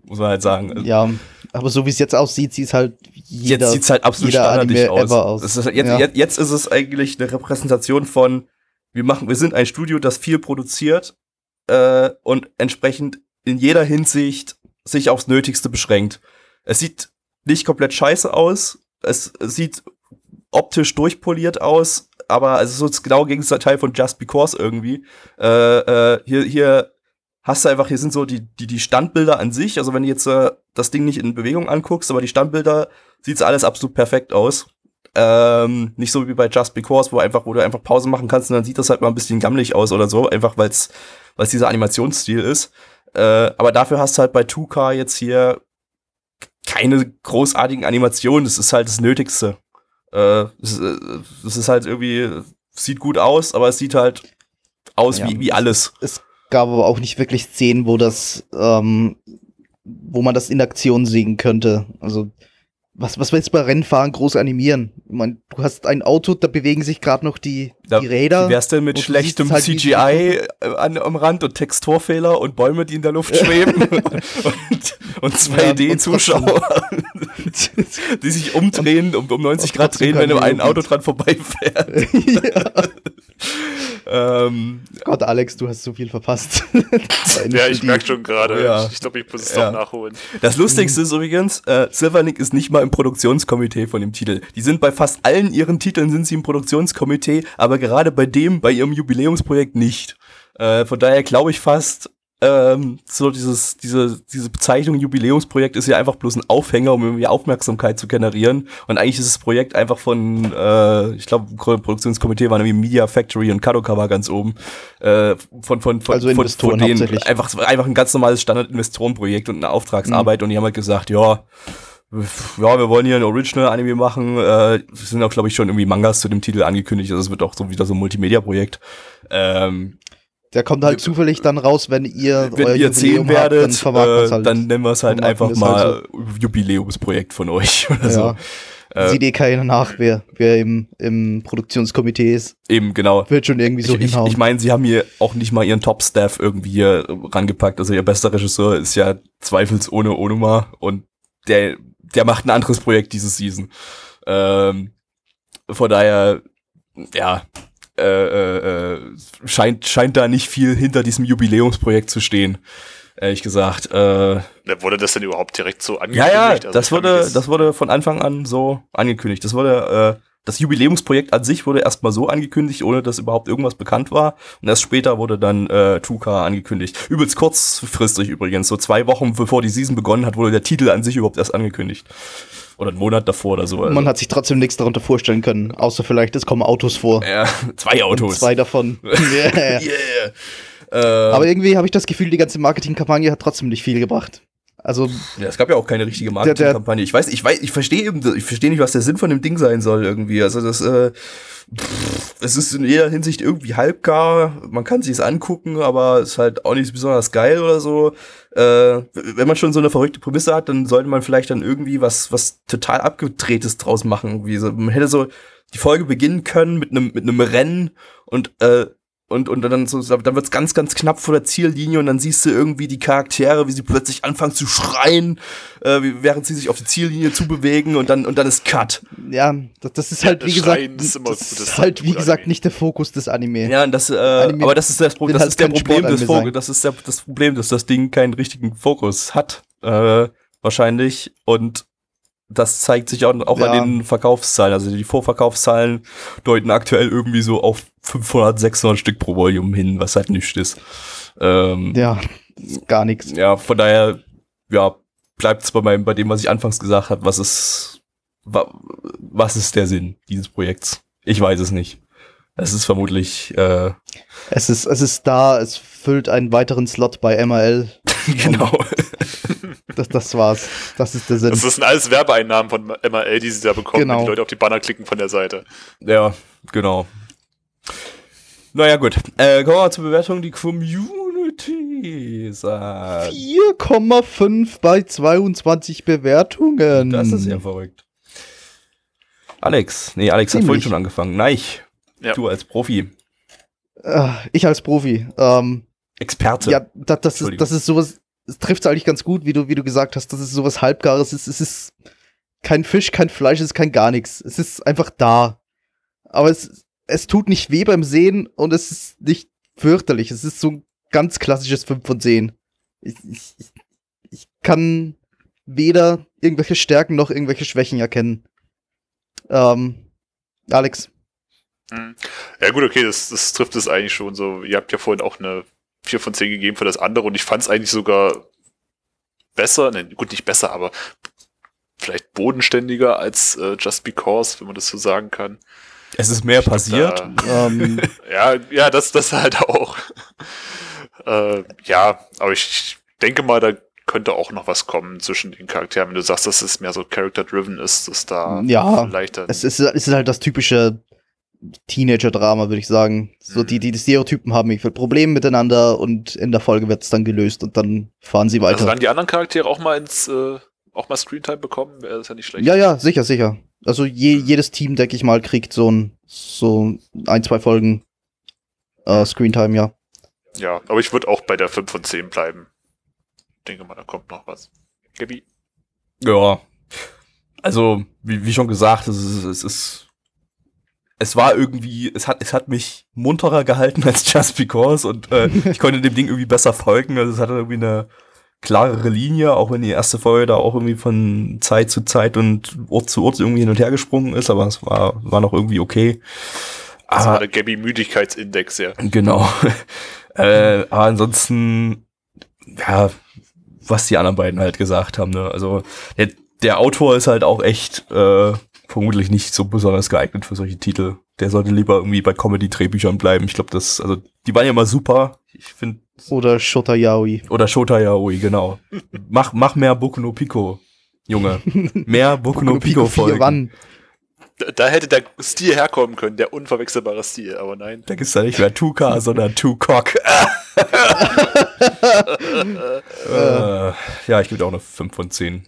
muss man halt sagen. Ja, aber so wie es jetzt aussieht, sieht es halt jeder, Jetzt sieht es halt absolut standardig aus. aus. Ist, jetzt, ja. jetzt, jetzt ist es eigentlich eine Repräsentation von, wir machen, wir sind ein Studio, das viel produziert äh, und entsprechend in jeder Hinsicht sich aufs Nötigste beschränkt. Es sieht nicht komplett scheiße aus, es, sieht optisch durchpoliert aus, aber es ist so das genaue Gegenteil von Just Because irgendwie. Äh, äh, hier, hier hast du einfach, hier sind so die, die, die Standbilder an sich. Also wenn du jetzt äh, das Ding nicht in Bewegung anguckst, aber die Standbilder, sieht's alles absolut perfekt aus. Ähm, nicht so wie bei Just Because, wo einfach, wo du einfach Pause machen kannst und dann sieht das halt mal ein bisschen gammelig aus oder so, einfach weil's, weil's dieser Animationsstil ist. Äh, aber dafür hast du halt bei 2K jetzt hier keine großartigen Animationen. Das ist halt das Nötigste. Äh, das, äh, das ist halt irgendwie, sieht gut aus, aber es sieht halt aus ja, wie, wie alles. Es, gab aber auch nicht wirklich Szenen, wo das, ähm, wo man das in Aktion sehen könnte. Also was, was willst du bei Rennfahren groß animieren? Ich meine, du hast ein Auto, da bewegen sich gerade noch die, da, die Räder. Wie wär's denn mit schlechtem halt CGI äh, an, am Rand und Texturfehler und Bäume, die in der Luft schweben und, und 2D-Zuschauer, die sich umdrehen, um, um 90 Grad drehen, wenn ein Auto dran vorbeifährt. ja. Ähm, Gott, Alex, du hast so viel verpasst. ja, ich merke schon gerade. Ja. Ich glaube, ich muss es ja. doch nachholen. Das Lustigste ist übrigens, äh, Silverlink ist nicht mal im Produktionskomitee von dem Titel. Die sind bei fast allen ihren Titeln sind sie im Produktionskomitee, aber gerade bei dem, bei ihrem Jubiläumsprojekt nicht. Äh, von daher glaube ich fast, ähm, so dieses, diese, diese Bezeichnung Jubiläumsprojekt ist ja einfach bloß ein Aufhänger, um irgendwie Aufmerksamkeit zu generieren. Und eigentlich ist das Projekt einfach von, äh, ich glaube, Produktionskomitee waren irgendwie Media Factory und Kadokawa ganz oben. Äh, von, von, von, also von, von denen einfach, einfach ein ganz normales Standard-Investorenprojekt und eine Auftragsarbeit. Mhm. Und die haben halt gesagt, ja, ja, wir wollen hier ein Original-Anime machen. Äh, sind auch, glaube ich, schon irgendwie Mangas zu dem Titel angekündigt. Also es wird auch so wieder so ein Multimedia-Projekt. Ähm, der kommt halt zufällig dann raus, wenn ihr wenn euer ihr zehn werdet, habt, dann, äh, halt, dann nennen wir es halt einfach mal halt so. Jubiläumsprojekt von euch oder ja. so. Äh, Sieht eh keiner nach, wer, wer im, im Produktionskomitee ist. Eben, genau. Wird schon irgendwie so ich, hinhauen. Ich, ich meine, sie haben hier auch nicht mal ihren Top-Staff irgendwie hier rangepackt. Also ihr bester Regisseur ist ja zweifelsohne Onuma und der, der macht ein anderes Projekt diese Season. Ähm, von daher, ja, äh, äh, äh, scheint, scheint da nicht viel hinter diesem Jubiläumsprojekt zu stehen. Ehrlich gesagt. Äh, wurde das denn überhaupt direkt so angekündigt? Ja, ja, also das wurde, das, das wurde von Anfang an so angekündigt. Das wurde, äh, das Jubiläumsprojekt an sich wurde erstmal so angekündigt, ohne dass überhaupt irgendwas bekannt war. Und erst später wurde dann äh, 2K angekündigt. Übelst kurzfristig übrigens. So zwei Wochen bevor die Season begonnen hat, wurde der Titel an sich überhaupt erst angekündigt. Oder einen Monat davor oder so. Also. Man hat sich trotzdem nichts darunter vorstellen können, außer vielleicht, es kommen Autos vor. Ja, zwei Autos. Und zwei davon. yeah. yeah. Aber irgendwie habe ich das Gefühl, die ganze Marketingkampagne hat trotzdem nicht viel gebracht. Also ja, es gab ja auch keine richtige Marketingkampagne. Ich weiß, ich weiß, ich verstehe eben, ich verstehe nicht, was der Sinn von dem Ding sein soll irgendwie. Also das, äh, pff, es ist in jeder Hinsicht irgendwie halbgar. Man kann sich es angucken, aber es ist halt auch nicht besonders geil oder so. Äh, wenn man schon so eine verrückte Prämisse hat, dann sollte man vielleicht dann irgendwie was, was total abgedrehtes draus machen. Irgendwie so, man hätte so die Folge beginnen können mit einem mit einem Rennen und äh, und, und dann so, dann wird's ganz, ganz knapp vor der Ziellinie und dann siehst du irgendwie die Charaktere, wie sie plötzlich anfangen zu schreien, äh, während sie sich auf die Ziellinie zubewegen und dann, und dann ist Cut. Ja, das, das ist halt, ja, wie gesagt, ist das ist halt, wie gesagt, Anime. nicht der Fokus des Anime. Ja, das, äh, Anime aber das ist das, das halt ist der Problem des Fokus, das ist der, das Problem, dass das Ding keinen richtigen Fokus hat, äh, wahrscheinlich und das zeigt sich auch, auch ja. an den Verkaufszahlen. Also die Vorverkaufszahlen deuten aktuell irgendwie so auf 500, 600 Stück pro Volume hin, was halt nichts ist. Ähm, ja, gar nichts. Ja, von daher, ja, bleibt es bei meinem, bei dem, was ich anfangs gesagt habe, was ist, wa, was ist der Sinn dieses Projekts? Ich weiß es nicht. Es ist vermutlich. Äh, es ist, es ist da. Es füllt einen weiteren Slot bei MRL. genau. Das, das war's. Das ist der Sinn. Das sind alles Werbeeinnahmen von MRL, die sie da bekommen, genau. wenn die Leute auf die Banner klicken von der Seite. Ja, genau. Naja, gut. Äh, kommen wir mal zur Bewertung. Die Community sagt 4,5 bei 22 Bewertungen. Das ist ja verrückt. Alex. Nee, Alex Ziemlich. hat vorhin schon angefangen. Nein, ja. du als Profi. Äh, ich als Profi. Ähm, Experte. Ja, das, das, ist, das ist sowas, es trifft eigentlich ganz gut, wie du, wie du gesagt hast, dass es sowas Halbgares ist. Es ist kein Fisch, kein Fleisch, es ist kein gar nichts. Es ist einfach da. Aber es, es tut nicht weh beim Sehen und es ist nicht fürchterlich. Es ist so ein ganz klassisches 5 von 10. Ich, ich, ich kann weder irgendwelche Stärken noch irgendwelche Schwächen erkennen. Ähm, Alex. Ja gut, okay, das, das trifft es eigentlich schon so. Ihr habt ja vorhin auch eine 4 von 10 gegeben für das andere und ich fand es eigentlich sogar besser, ne, gut, nicht besser, aber vielleicht bodenständiger als äh, Just Because, wenn man das so sagen kann. Es ist mehr passiert. Da, ähm. ja, ja, das, das halt auch. äh, ja, aber ich denke mal, da könnte auch noch was kommen zwischen den Charakteren. Wenn du sagst, dass es mehr so character-driven ist, dass da ja, vielleicht dann. Es ist, es ist halt das typische Teenager-Drama, würde ich sagen. So, die, die, die Stereotypen haben irgendwie Probleme miteinander und in der Folge wird es dann gelöst und dann fahren sie weiter. Also dann die anderen Charaktere auch mal ins, äh, auch mal Screentime bekommen, wäre das ja nicht schlecht. Ja, ja, sicher, sicher. Also je, jedes Team, denke ich mal, kriegt so ein, so ein, zwei Folgen äh, Screentime, ja. Ja, aber ich würde auch bei der 5 von 10 bleiben. Ich denke mal, da kommt noch was. Gabi? Ja. Also, wie, wie schon gesagt, es ist, es ist es war irgendwie, es hat, es hat mich munterer gehalten als Just Because und äh, ich konnte dem Ding irgendwie besser folgen. Also es hatte irgendwie eine klarere Linie, auch wenn die erste Folge da auch irgendwie von Zeit zu Zeit und Ort zu Ort irgendwie hin und her gesprungen ist, aber es war, war noch irgendwie okay. Das war der Gabby Müdigkeitsindex, ja. Genau. äh, aber ansonsten, ja, was die anderen beiden halt gesagt haben, ne? Also der, der Autor ist halt auch echt äh, vermutlich nicht so besonders geeignet für solche Titel. Der sollte lieber irgendwie bei Comedy-Drehbüchern bleiben. Ich glaube, das, also, die waren ja mal super. Ich finde. Oder Shota Yaoi. Oder Shota Yaoi, genau. mach, mach mehr Boku no Pico, Junge. Mehr Boku no Pico Folgen. Wann? Da, da, hätte der Stil herkommen können, der unverwechselbare Stil, aber nein. Da ist da nicht mehr 2K, sondern 2Cock. äh, ja, ich gebe auch eine 5 von 10.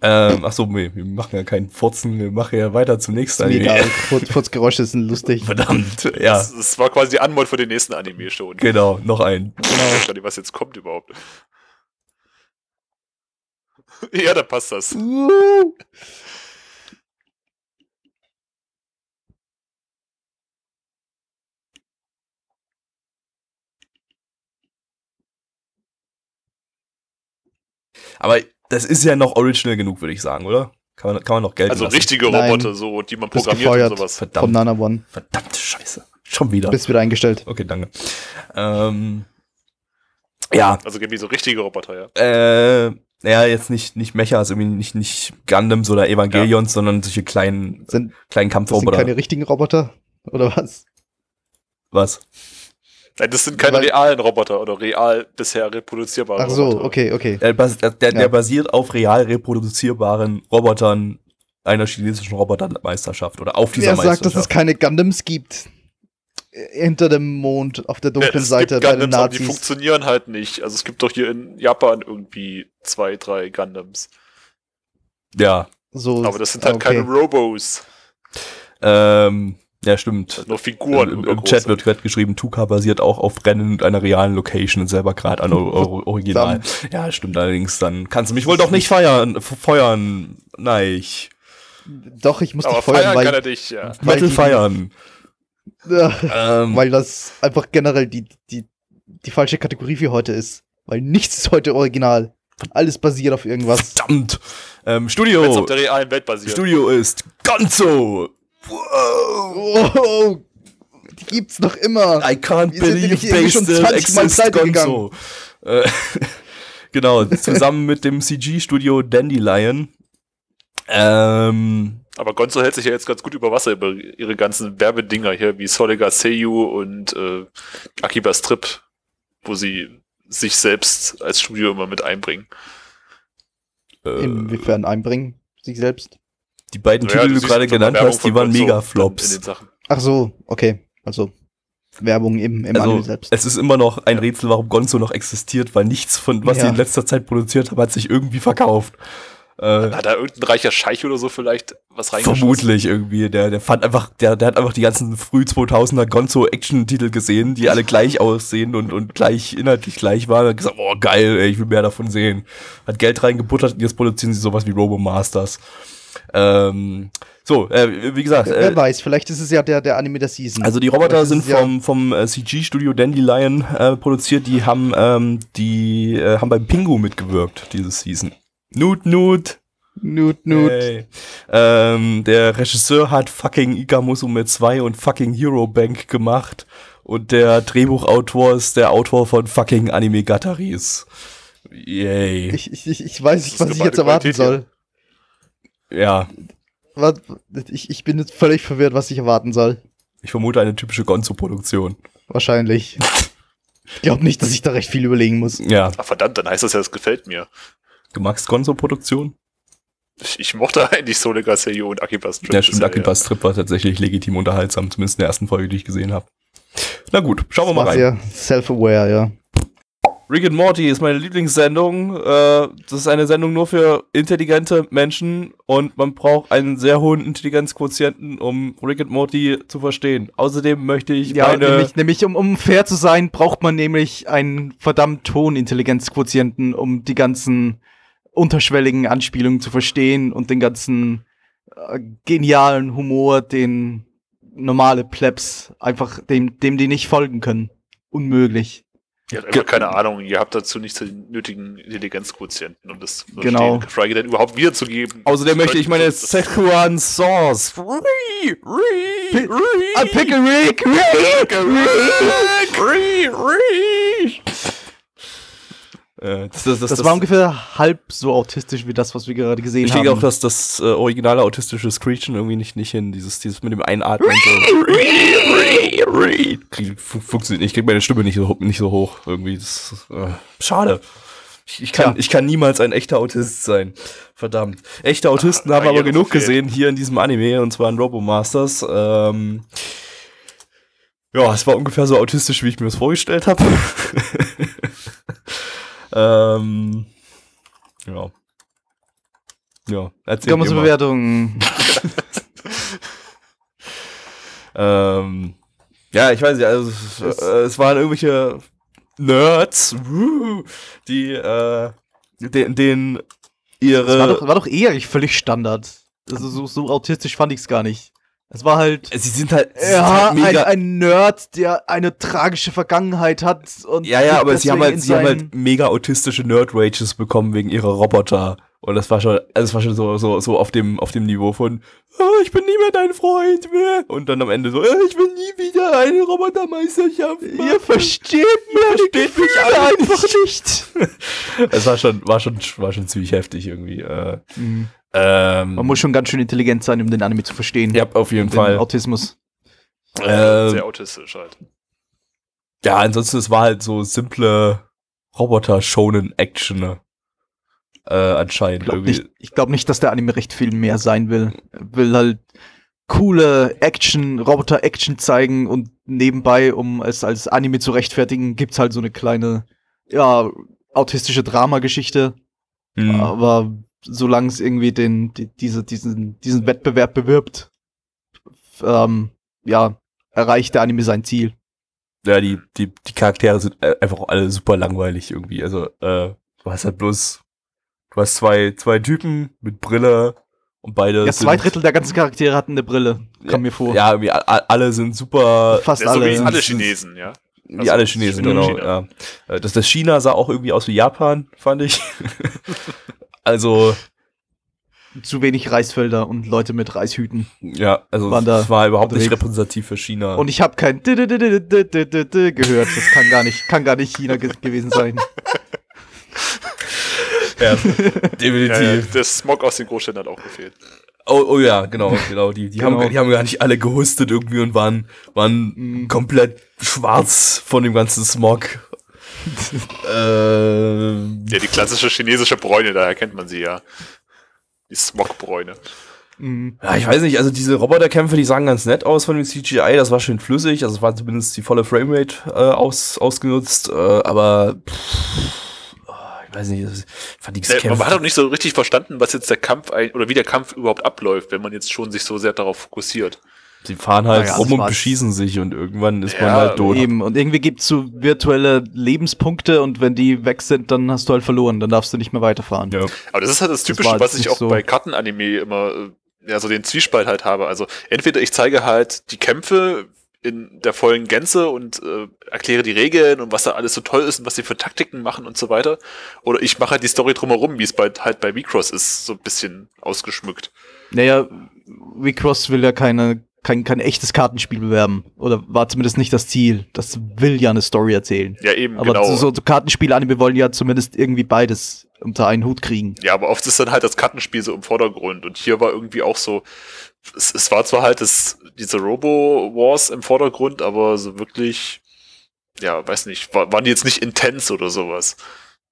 Ähm, ach so, wir, wir machen ja keinen Furzen, wir machen ja weiter zum nächsten Anime. Egal, Furzgeräusche sind lustig. Verdammt, ja. Das, das, war quasi die Anmod für den nächsten Anime schon. Genau, noch ein. Genau. Ich weiß gar nicht, was jetzt kommt überhaupt. ja, da passt das. Uh. Aber das ist ja noch original genug, würde ich sagen, oder? Kann man, kann man noch Geld Also lassen. richtige Roboter, Nein. so, die man programmiert und sowas. Verdammt. Von Nana One. Verdammte Scheiße. Schon wieder. Bist wieder eingestellt. Okay, danke. Ähm, ja. Also irgendwie so richtige Roboter, ja. Äh, ja, jetzt nicht, nicht Mecha, also irgendwie nicht, nicht Gundams oder Evangelions, ja. sondern solche kleinen, sind, kleinen Kampfroboter. Das sind keine richtigen Roboter? Oder was? Was? Nein, das sind keine Weil, realen Roboter oder real bisher reproduzierbare Ach so, Roboter. okay, okay. Der, der, der ja. basiert auf real reproduzierbaren Robotern einer chinesischen Robotermeisterschaft oder auf dieser Wer Meisterschaft. sagt, dass es keine Gundams gibt? Hinter dem Mond auf der dunklen ja, Seite bei den Nazis. die funktionieren halt nicht. Also es gibt doch hier in Japan irgendwie zwei, drei Gundams. Ja. So, aber das sind halt okay. keine Robos. Ähm, Ja, stimmt. Nur Figuren. Im, im Chat wird gerade geschrieben, Tuka basiert auch auf Rennen und einer realen Location und selber gerade an Original. ja, stimmt allerdings. Dann kannst du mich wohl doch nicht feiern, feuern. Nein. Doch, ich muss Aber dich feuern, feiern weil, kann er dich, ja. Metal feiern. ähm, weil das einfach generell die, die, die falsche Kategorie für heute ist. Weil nichts ist heute original. Alles basiert auf irgendwas. Verdammt. Ähm, Studio. Wenn's auf der realen Welt basiert. Studio ist Gonzo. Wow. wow. Die gibt's noch immer. I can't Wir sind believe nämlich they schon still 20 Mal pleite Gonzo. Äh, genau, zusammen mit dem CG-Studio Dandelion. Ähm, Aber Gonzo hält sich ja jetzt ganz gut über Wasser über ihre ganzen Werbedinger hier, wie Soliga Seiyu und äh, Akiba Strip, wo sie sich selbst als Studio immer mit einbringen. Inwiefern einbringen? Sich selbst? Die beiden Naja, Titel, die du gerade genannt hast, die waren Gonzo mega In Flops. den Sachen. Ach so, okay. Also Werbung im, im Also, Anime selbst. es ist immer noch ein Rätsel, warum Gonzo noch existiert, weil nichts von, was Ja. sie in letzter Zeit produziert haben, hat sich irgendwie verkauft. Äh, Hat da irgendein reicher Scheich oder so vielleicht was reingeschossen? Vermutlich irgendwie. Der, der fand einfach, der, der hat einfach die ganzen früh 2000er Gonzo-Action-Titel gesehen, die alle gleich aussehen und, und gleich inhaltlich gleich waren. Hat gesagt, oh geil, ey, ich will mehr davon sehen. Hat Geld reingebuttert und jetzt produzieren sie sowas wie Robo Masters. Ähm, so, äh, wie gesagt, Wer äh, weiß, vielleicht ist es ja der, der Anime der Season. also die Roboter sind es ja- vom, vom äh, CG-Studio Dandelion äh, produziert. Die haben, ähm, die äh, haben beim Pingu mitgewirkt, diese Season. Nut, Nut. Nut, Nut. Hey. Ähm, der Regisseur hat fucking Ika Musume 2 und fucking Hero Bank gemacht. Und der Drehbuchautor ist der Autor von fucking Anime Gataris. Yay. Ich, ich, ich- weiß nicht, was ich jetzt erwarten Qualität soll. Ja, ich, ich bin jetzt völlig verwirrt, was ich erwarten soll. ich vermute eine typische Gonzo-Produktion. Wahrscheinlich. Ich glaube nicht, dass ich da recht viel überlegen muss. Ja, Ach verdammt, dann heißt das ja, es gefällt mir. du magst Gonzo-Produktion? Ich, ich mochte eigentlich Soliga Seiyu und Akiba Strip. Ja, stimmt, bisher, Akiba Strip war tatsächlich legitim unterhaltsam, zumindest in der ersten Folge, die ich gesehen habe. Na gut, schauen wir mal rein. sehr self-aware, ja. Rick and Morty ist meine Lieblingssendung. Äh, das ist eine Sendung nur für intelligente Menschen und man braucht einen sehr hohen Intelligenzquotienten, um Rick and Morty zu verstehen. Außerdem möchte ich Ja, meine nämlich, nämlich um, um fair zu sein, braucht man nämlich einen verdammt hohen Intelligenzquotienten, um die ganzen unterschwelligen Anspielungen zu verstehen und den ganzen äh, genialen Humor, den normale Plebs einfach dem, dem die nicht folgen können. Unmöglich. Ihr habt einfach keine Ahnung, ihr habt dazu nicht den nötigen Intelligenzquotienten, um das Genau. geschweige denn überhaupt wiederzugeben. Außerdem möchte ich meine Szechuan Sauce. Ri, ri, ri, Ah, Pickle Rick! Das, das, das, Das war ungefähr halb so autistisch wie das, was wir gerade gesehen Ich haben. denke auch, dass das äh, originale autistische Screechen irgendwie nicht, nicht hin. Dieses, dieses mit dem Einatmen so. Funktioniert nicht. Ich krieg meine Stimme nicht so, nicht so hoch. Irgendwie. Das, äh, schade. Ich, ich, kann, Tja. ich kann niemals ein echter Autist sein. Verdammt. Echte Autisten haben aber genug verfehlt. gesehen hier in diesem Anime, und zwar in Robomasters. Ähm, ja, es war ungefähr so autistisch, wie ich mir das vorgestellt habe. ähm, ja. Ja, erzähl Kommen zur. Bewertung. Ähm, ja, ich weiß nicht, also es, äh, es waren irgendwelche Nerds, die, äh, den, den ihre. Das war doch, war doch eher völlig Standard. Also so, so autistisch fand ich es gar nicht. Es war halt, sie sind halt, sie sind ja, halt ein, ein Nerd, der eine tragische Vergangenheit hat. Und ja, ja, aber sie haben halt, sie haben halt mega autistische Nerd-Rages bekommen wegen ihrer Roboter. Und das war schon, also es war schon so, so, so auf dem, auf dem Niveau von, oh, ich bin nie mehr dein Freund mehr. Und dann am Ende so, "Oh, ich will nie wieder eine Robotermeisterschaft machen. Ihr versteht meine versteht mich einfach nicht. Es war schon, war schon, war schon ziemlich heftig irgendwie. Äh, Mhm. Ähm, Man muss schon ganz schön intelligent sein, um den Anime zu verstehen. ja, auf jeden den Fall. Autismus. Ähm, Sehr autistisch halt. Ja, ansonsten, es war halt so simple Roboter-Shonen-Action. ne? Äh, anscheinend Ich glaube irgendwie. nicht, ich glaub nicht, dass der Anime recht viel mehr sein will. Er will halt coole Action, Roboter-Action zeigen und nebenbei, um es als Anime zu rechtfertigen, gibt's halt so eine kleine, ja, autistische Dramageschichte. Hm. Aber solange es irgendwie den, die, diese, diesen, diesen Wettbewerb bewirbt, ähm, ja, erreicht der Anime sein Ziel. Ja, die, die, die Charaktere sind äh, einfach alle super langweilig irgendwie. Also, äh, du hast halt bloß, du hast zwei, zwei Typen mit Brille und beide. Ja, zwei Drittel der ganzen Charaktere hatten eine Brille, kam ja, mir vor. Ja, irgendwie alle sind super. Fast ja, alle. So wie alle Chinesen, ja. Wie also alle Chinesen, genau. China. Ja. Äh, das, das China sah auch irgendwie aus wie Japan, fand ich. also. Zu wenig Reisfelder und Leute mit Reishüten. Ja, also waren da war überhaupt unterwegs. nicht repräsentativ für China. Und ich habe kein gehört. Das kann gar nicht, kann gar nicht China gewesen sein. ja, definitiv. Ja, ja, der Smog aus den Großstädten hat auch gefehlt. Oh, oh ja, genau, genau. Die, die, genau. Haben, die haben gar nicht alle gehustet irgendwie und waren, waren mhm. komplett schwarz von dem ganzen Smog. Äh, ja, die klassische chinesische Bräune, daher kennt man sie ja. Die Smogbräune. Mhm. Ja, ich weiß nicht, also diese Roboterkämpfe, die sahen ganz nett aus von dem CGI, das war schön flüssig, also es war zumindest die volle Framerate äh, aus, ausgenutzt, äh, aber pff, ich weiß nicht, ich fand die ja, Man hat auch nicht so richtig verstanden, was jetzt der Kampf ein, oder wie der Kampf überhaupt abläuft, wenn man jetzt schon sich so sehr darauf fokussiert. Sie fahren halt naja, rum und beschießen sich und irgendwann ist ja, man halt tot. Eben. Und irgendwie gibt es so virtuelle Lebenspunkte und wenn die weg sind, dann hast du halt verloren, dann darfst du nicht mehr weiterfahren. Ja. Aber das ist halt das Typische, das was ich auch so bei Kartenanime immer, äh, ja, so den Zwiespalt halt habe. Also entweder ich zeige halt die Kämpfe in der vollen Gänze und äh, erkläre die Regeln und was da alles so toll ist und was sie für Taktiken machen und so weiter. Oder ich mache halt die Story drumherum, wie es bei, halt bei Vicross ist, so ein bisschen ausgeschmückt. Naja, Vicross will ja keine, kein, kein echtes Kartenspiel bewerben. Oder war zumindest nicht das Ziel. Das will ja eine Story erzählen. Ja, eben, aber genau. So, so Kartenspiele-Anime wollen ja zumindest irgendwie beides unter einen Hut kriegen. Ja, aber oft ist dann halt das Kartenspiel so im Vordergrund. Und hier war irgendwie auch so, es, es war zwar halt das, diese Robo-Wars im Vordergrund, aber so wirklich, ja, weiß nicht, war, waren die jetzt nicht intens oder sowas.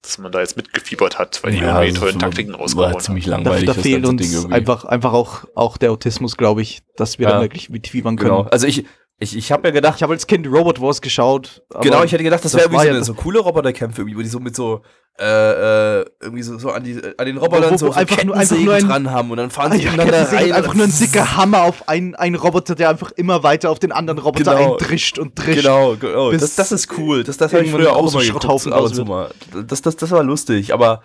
Dass man da jetzt mitgefiebert hat, weil die ja, irgendwie tollen Taktiken rausgehauen haben. ziemlich langweilig. Da, da fehlt uns einfach, einfach auch, auch der Autismus, glaube ich, dass wir ja. da wirklich mitfiebern können. Genau. Also ich, ich, ich habe ja gedacht. Ich habe als Kind Robot Wars geschaut. Genau, ich hätte gedacht, das, das wäre irgendwie so, so coole Roboterkämpfe, irgendwie, wo die so mit so äh, äh, irgendwie so, so an, die, an den Robotern wo, wo, wo so, einfach, nur, einfach nur ein, dran haben und dann fahren sie ineinander rein. Einfach nur ein dicker Hammer auf einen, einen Roboter, der einfach immer weiter auf den anderen Roboter genau, eindrischt und drischt. Genau, genau. Das, das ist cool. Das, das habe ich früher auch immer geguckt. Ab Das, das, das war lustig, aber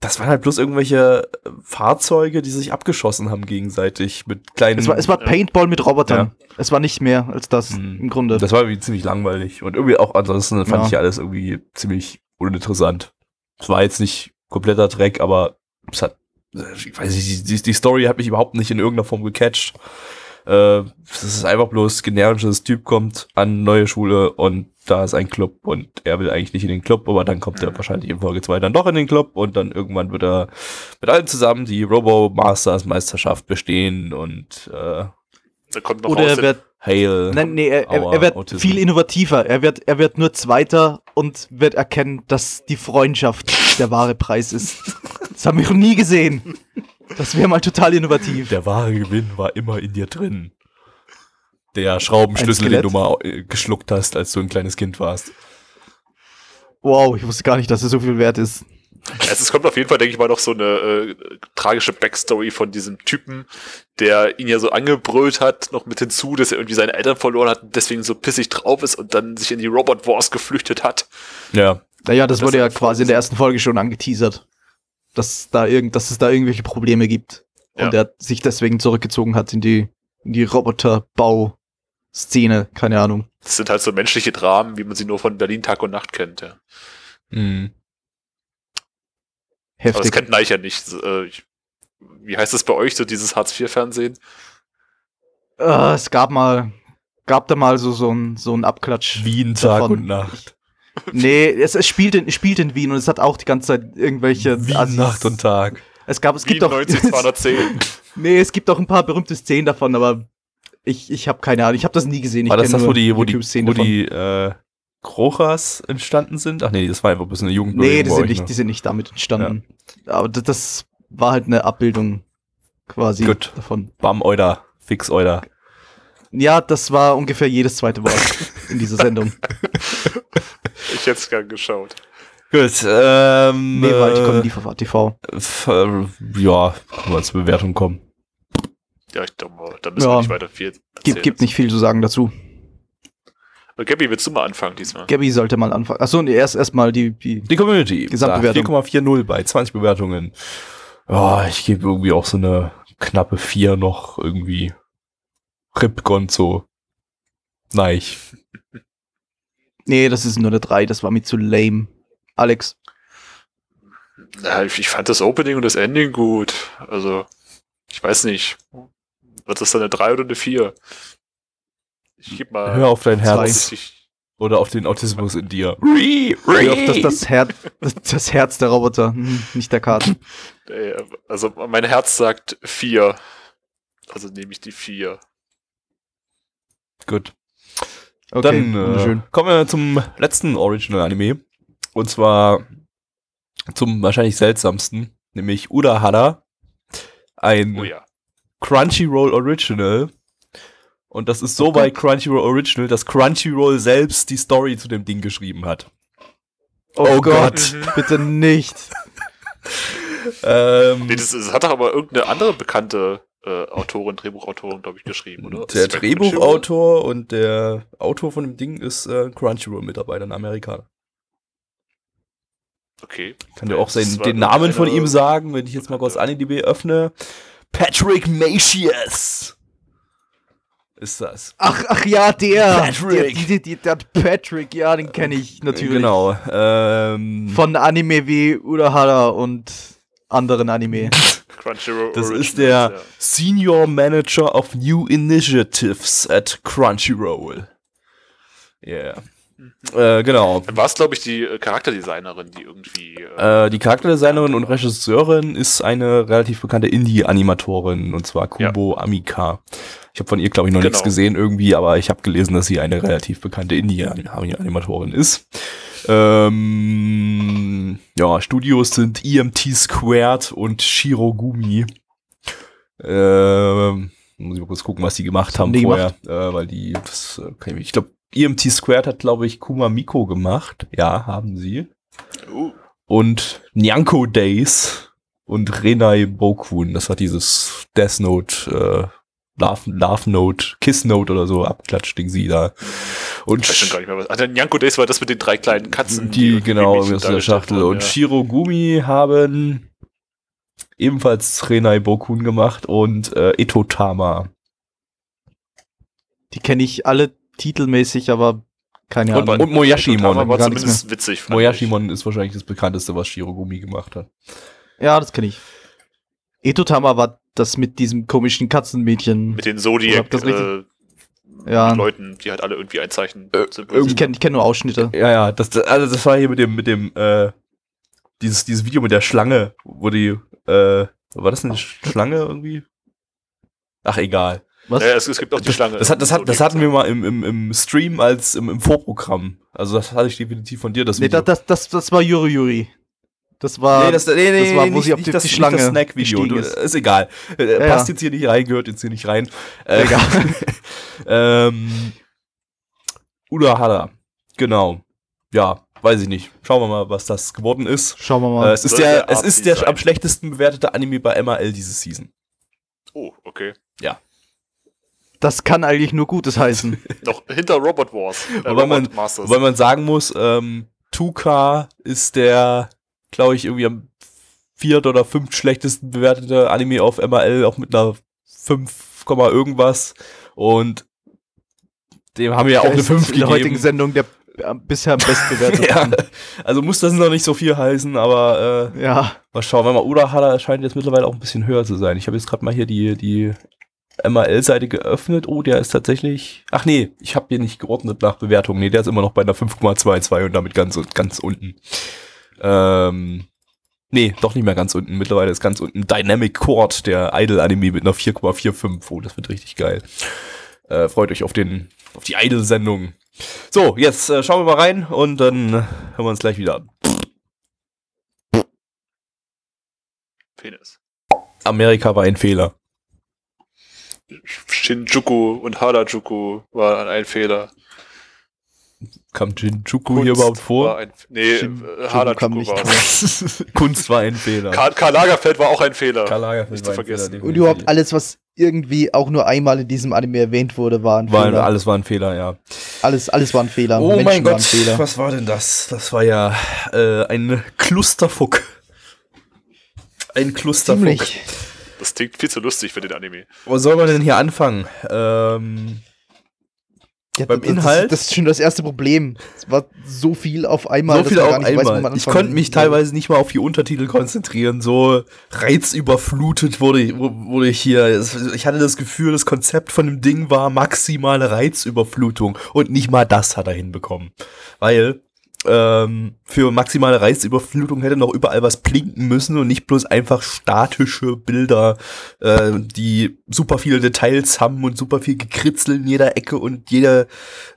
das waren halt bloß irgendwelche äh, Fahrzeuge, die sich abgeschossen haben gegenseitig mit kleinen. Es war, es war Paintball mit Robotern. Ja. Es war nicht mehr als das mhm. im Grunde. Das war irgendwie ziemlich langweilig. Und irgendwie auch ansonsten fand ja. ich alles irgendwie ziemlich uninteressant. Es war jetzt nicht kompletter Dreck, aber es hat, ich weiß nicht, die, die Story hat mich überhaupt nicht in irgendeiner Form gecatcht. Äh, es ist einfach bloß generisches Typ kommt an neue Schule und da ist ein Club und er will eigentlich nicht in den Club, aber dann kommt er mhm. wahrscheinlich in Folge 2 dann doch in den Club und dann irgendwann wird er mit allen zusammen die Robo Masters Meisterschaft bestehen und äh, Oder er wird Hail. Nein, nee, er, er, er wird Autism. viel innovativer. Er wird, er wird nur Zweiter und wird erkennen, dass die Freundschaft der wahre Preis ist. Das haben wir noch nie gesehen. Das wäre mal total innovativ. Der wahre Gewinn war immer in dir drin. Der Schraubenschlüssel, den du mal äh, geschluckt hast, als du ein kleines Kind warst. Wow, ich wusste gar nicht, dass er so viel wert ist. Also es kommt auf jeden Fall, denke ich mal, noch so eine äh, tragische Backstory von diesem Typen, der ihn ja so angebrüllt hat, noch mit hinzu, dass er irgendwie seine Eltern verloren hat und deswegen so pissig drauf ist und dann sich in die Robot Wars geflüchtet hat. Ja. Naja, das, das wurde ja quasi in der ersten Folge schon angeteasert dass da irgend, dass es da irgendwelche Probleme gibt. Ja. Und er sich deswegen zurückgezogen hat in die, in die Roboterbau-Szene, keine Ahnung. Das sind halt so menschliche Dramen, wie man sie nur von Berlin Tag und Nacht kennt, ja. Mhm. Heftig. Aber das kennt Neich ja nicht. Äh, wie heißt das bei euch, so dieses Hartz-IV-Fernsehen? Uh, es gab mal, gab da mal so, so ein, so ein Abklatsch. Wien Tag davon. und Nacht. Nee, es, es, spielt in, spielt in Wien und es hat auch die ganze Zeit irgendwelche. Wien Assis. Nacht und Tag. Es gab, es Wien gibt doch. 90210. nee, es gibt auch ein paar berühmte Szenen davon, aber ich, ich habe keine Ahnung. Ich habe das nie gesehen. Ich war das das, wo die, wo die, wo die äh, Krochas entstanden sind? Ach nee, das war einfach ein bisschen eine Jugend. Nee, die sind, nicht, die sind nicht damit entstanden. Ja. Aber das, das, war halt eine Abbildung quasi Gut. davon. Bam, Euda. Fix Euda. Ja, das war ungefähr jedes zweite Wort in dieser Sendung. ich hätte es gern geschaut. Gut, ähm. Nee, war ich Comedy TV. Äh, ja, mal zur Bewertung kommen. Ja, ich glaube, da müssen ja. wir nicht weiter viel Gibt, gibt nicht viel zu sagen dazu. Gabby, willst du mal anfangen diesmal? Gabby sollte mal anfangen. Achso, nee, erst erstmal die, die, die Community. Gesamtbewertung. 4,40 bei 20 Bewertungen. Oh, ich gebe irgendwie auch so eine knappe 4 noch irgendwie. Rip Gonzo. Nein. nee, das ist nur eine 3, das war mir zu lame. Alex. Ja, ich fand das Opening und das Ending gut. Also, ich weiß nicht. Wird das dann eine 3 oder eine 4? Ich geb mal. Hör auf dein Herz. Oder auf den Autismus in dir. Hör auf das, das, Herz, das Herz der Roboter, hm, nicht der Karten. Also mein Herz sagt 4. Also nehme ich die 4. Gut. Okay, Dann äh, kommen wir zum letzten Original-Anime. Und zwar zum wahrscheinlich seltsamsten, nämlich Udahara. Ein oh ja. Crunchyroll Original und das ist so oh bei Crunchyroll Original, dass Crunchyroll selbst die Story zu dem Ding geschrieben hat. Oh, oh Gott, Gott. Mhm. bitte nicht. ähm, nee, das, das, hat doch aber irgendeine andere bekannte äh, Autorin, Drehbuchautorin, glaube ich, geschrieben, oder? Der Drehbuchautor und der Autor von dem Ding ist äh, Crunchyroll-Mitarbeiter, ein Amerikaner. Okay. Kann dir auch sein, den Namen von ihm sagen, wenn ich jetzt mal kurz AniDB öffne. Patrick Macias ist das. Ach, ach ja, der. Patrick. Der, der, der Patrick, ja, den kenne ich natürlich. Genau. Ähm, Von Anime wie Urahara und anderen Anime. Crunchyroll. Das ist der ja. Senior Manager of New Initiatives at Crunchyroll. Yeah. Mhm. Äh, genau. Dann war es, glaube ich, die äh, Charakterdesignerin, die irgendwie. Äh, äh, die Charakterdesignerin und Regisseurin ist eine relativ bekannte Indie-Animatorin, und zwar Kubo ja. Amika. Ich habe von ihr, glaube ich, noch genau. nichts gesehen irgendwie, aber ich habe gelesen, dass sie eine relativ bekannte Indie-Animatorin ist. Ähm, ja, Studios sind EMT Squared und Shirogumi. Ähm, muss ich mal kurz gucken, was die gemacht haben die vorher, gemacht? Äh, weil die, das, äh, ich, ich glaube, EMT Squared hat, glaube ich, Kuma Miko gemacht. Ja, haben sie. Uh. Und Nyanko Days und Renai Bokun, das war dieses Death Note äh, Love, Love Note, Kiss Note oder so abklatscht Ding sie da. Und ich weiß schon gar nicht mehr was. Also Nyanko Days war das mit den drei kleinen Katzen. Die, die genau, aus der Schachtel. Wurden, und ja. Shirogumi haben ebenfalls Renai Bokun gemacht und äh, Etotama. Die kenne ich alle titelmäßig, aber keine Ahnung. Und, und Moyashimon. War zumindest witzig. Moyashimon ist wahrscheinlich das bekannteste, was Shirogumi gemacht hat. Ja, das kenne ich. Etotama war das mit diesem komischen Katzenmädchen. Mit den Zodiac äh, ja. Leuten, die halt alle irgendwie ein Zeichen äh, Ich kenne kenn nur Ausschnitte. Ja, ja, das, also das war hier mit dem, mit dem, äh, dieses, dieses Video mit der Schlange, wo die, äh, war das eine Schlange irgendwie? Ach, egal. Was? Ja, es, es gibt auch die Schlange. Das, hat, das, hat, das hatten wir mal im, im, im Stream als im, im Vorprogramm. Also das hatte ich definitiv von dir. Das nee, das, das, das war Yuri Yuri. Das war, nee, das, nee, nee, das war, wo nicht, sie auf die, das, die Schlange das Snack-Video. Ist. ist. egal. Äh, ja, Passt jetzt hier nicht rein, gehört jetzt hier nicht rein. Äh, egal. ähm, Uda Hada. Genau. Ja, weiß ich nicht. Schauen wir mal, was das geworden ist. Schauen wir mal. Äh, es ist der, es ist der am schlechtesten bewertete Anime bei MAL diese Season. Oh, okay. Ja. Das kann eigentlich nur Gutes heißen. Noch hinter Robot Wars. Äh, Robot man, weil man sagen muss, ähm, 2K ist der glaube ich, irgendwie am viert oder fünft schlechtesten bewertete Anime auf MRL, auch mit einer 5, irgendwas. Und dem haben wir ja auch eine 5 gegeben. In der heutigen Sendung der bisher am bestbewertete. ja, also muss das noch nicht so viel heißen, aber äh, ja. mal schauen. Wenn mal Urahara scheint jetzt mittlerweile auch ein bisschen höher zu sein. Ich habe jetzt gerade mal hier die, die MRL-Seite geöffnet. Oh, der ist tatsächlich. Ach nee, ich habe hier nicht geordnet nach Bewertung. Nee, der ist immer noch bei einer 5,22 und damit ganz, ganz unten. Ähm, nee, doch nicht mehr ganz unten. Mittlerweile ist ganz unten Dynamic Chord, der Idol-Anime mit einer 4,45. Oh, das wird richtig geil. Äh, freut euch auf den, auf die Idol-Sendung. So, jetzt äh, schauen wir mal rein und dann hören wir uns gleich wieder an. Penis. Amerika war ein Fehler. Shinjuku und Harajuku waren ein Fehler. Kam Jinjuku hier überhaupt vor? Ein, nee, äh, Harajuku war Kunst war ein Fehler. Karl, Karl, Lagerfeld war auch ein Fehler. Karl Lagerfeld war ein vergessen. Fehler, und überhaupt alles, was irgendwie auch nur einmal in diesem Anime erwähnt wurde, war ein war, Fehler. Alles war ein Fehler, ja. Alles, alles war ein Fehler. Oh Menschen mein Gott, was war denn das? Das war ja äh, ein Clusterfuck. Ein Clusterfuck. Ziemlich. Das klingt viel zu lustig für den Anime. Wo soll man denn hier anfangen? Ähm, ja, beim das, Inhalt. Das, ist schon das erste Problem. Es war so viel auf einmal. So viel auf einmal. Weiß, ich konnte mich teilweise nicht mal auf die Untertitel konzentrieren. So reizüberflutet wurde, wurde ich hier. Ich hatte das Gefühl, das Konzept von dem Ding war maximale Reizüberflutung. Und nicht mal das hat er hinbekommen. Weil ähm, für maximale Reizüberflutung hätte noch überall was blinken müssen und nicht bloß einfach statische Bilder, äh, die super viele Details haben und super viel Gekritzel in jeder Ecke und jede,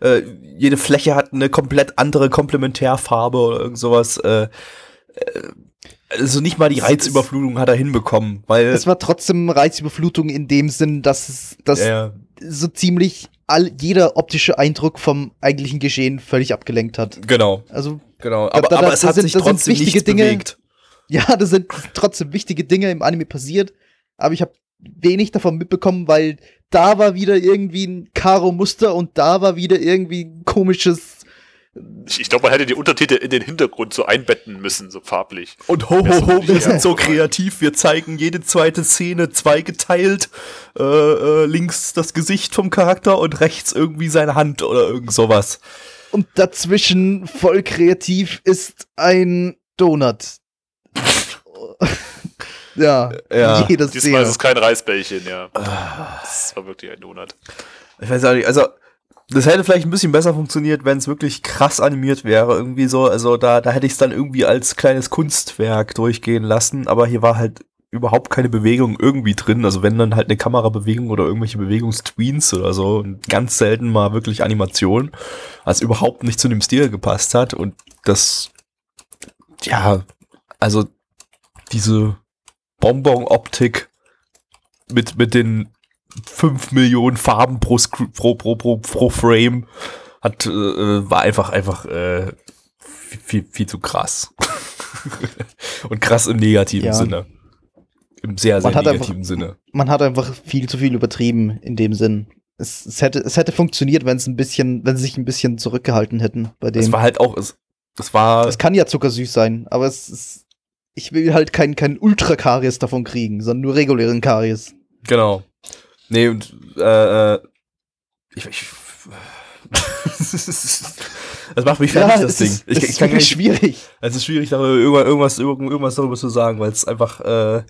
äh, jede Fläche hat eine komplett andere Komplementärfarbe oder irgend sowas. Äh, äh also nicht mal die Reizüberflutung hat er hinbekommen, weil. Es war trotzdem Reizüberflutung in dem Sinn, dass es dass ja. so ziemlich all, jeder optische Eindruck vom eigentlichen Geschehen völlig abgelenkt hat. Genau. Also, genau. Aber, da, aber es hat sind, sich trotzdem wichtige Dinge, bewegt. Ja, da sind trotzdem wichtige Dinge im Anime passiert, aber ich habe wenig davon mitbekommen, weil da war wieder irgendwie ein Karo-Muster und da war wieder irgendwie ein komisches ich, glaube, man hätte die Untertitel in den Hintergrund so einbetten müssen, so farblich. Und ho, ho, ho, wir sind so kreativ, wir zeigen jede zweite Szene zweigeteilt. Äh, äh, links das Gesicht vom Charakter und rechts irgendwie seine Hand oder irgend sowas. Und dazwischen voll kreativ ist ein Donut. ja, ja. Jedes Diesmal ist es kein Reisbällchen, ja. Ah. Das war wirklich ein Donut. Ich weiß auch nicht, also das hätte vielleicht ein bisschen besser funktioniert, wenn es wirklich krass animiert wäre, irgendwie so. Also da, da hätte ich es dann irgendwie als kleines Kunstwerk durchgehen lassen, aber hier war halt überhaupt keine Bewegung irgendwie drin. Also wenn dann halt eine Kamerabewegung oder irgendwelche Bewegungstweens oder so ganz selten mal wirklich Animation, was überhaupt nicht zu dem Stil gepasst hat und das, ja, also diese Bonbon-Optik mit, mit den 5 Millionen Farben pro, pro, pro, pro, pro Frame hat, äh, äh, war einfach, einfach äh, viel, viel zu krass. Und krass im negativen ja. Sinne. Im sehr, sehr negativen einfach, Sinne. Man hat einfach viel zu viel übertrieben in dem Sinn. Es, es hätte, es hätte funktioniert, wenn es ein bisschen, wenn sie sich ein bisschen zurückgehalten hätten bei dem. Es war halt auch, es, das war. Es kann ja zuckersüß sein, aber es ist, ich will halt keinen kein Ultra-Karies davon kriegen, sondern nur regulären Karies. Genau. Nee, und äh, äh ich, ich das macht mich fertig, ja, das Ding. Ist, ich, ich ist kann nicht, schwierig. Es ist schwierig, darüber irgendwas, irgendwas darüber zu sagen, weil es einfach. Äh,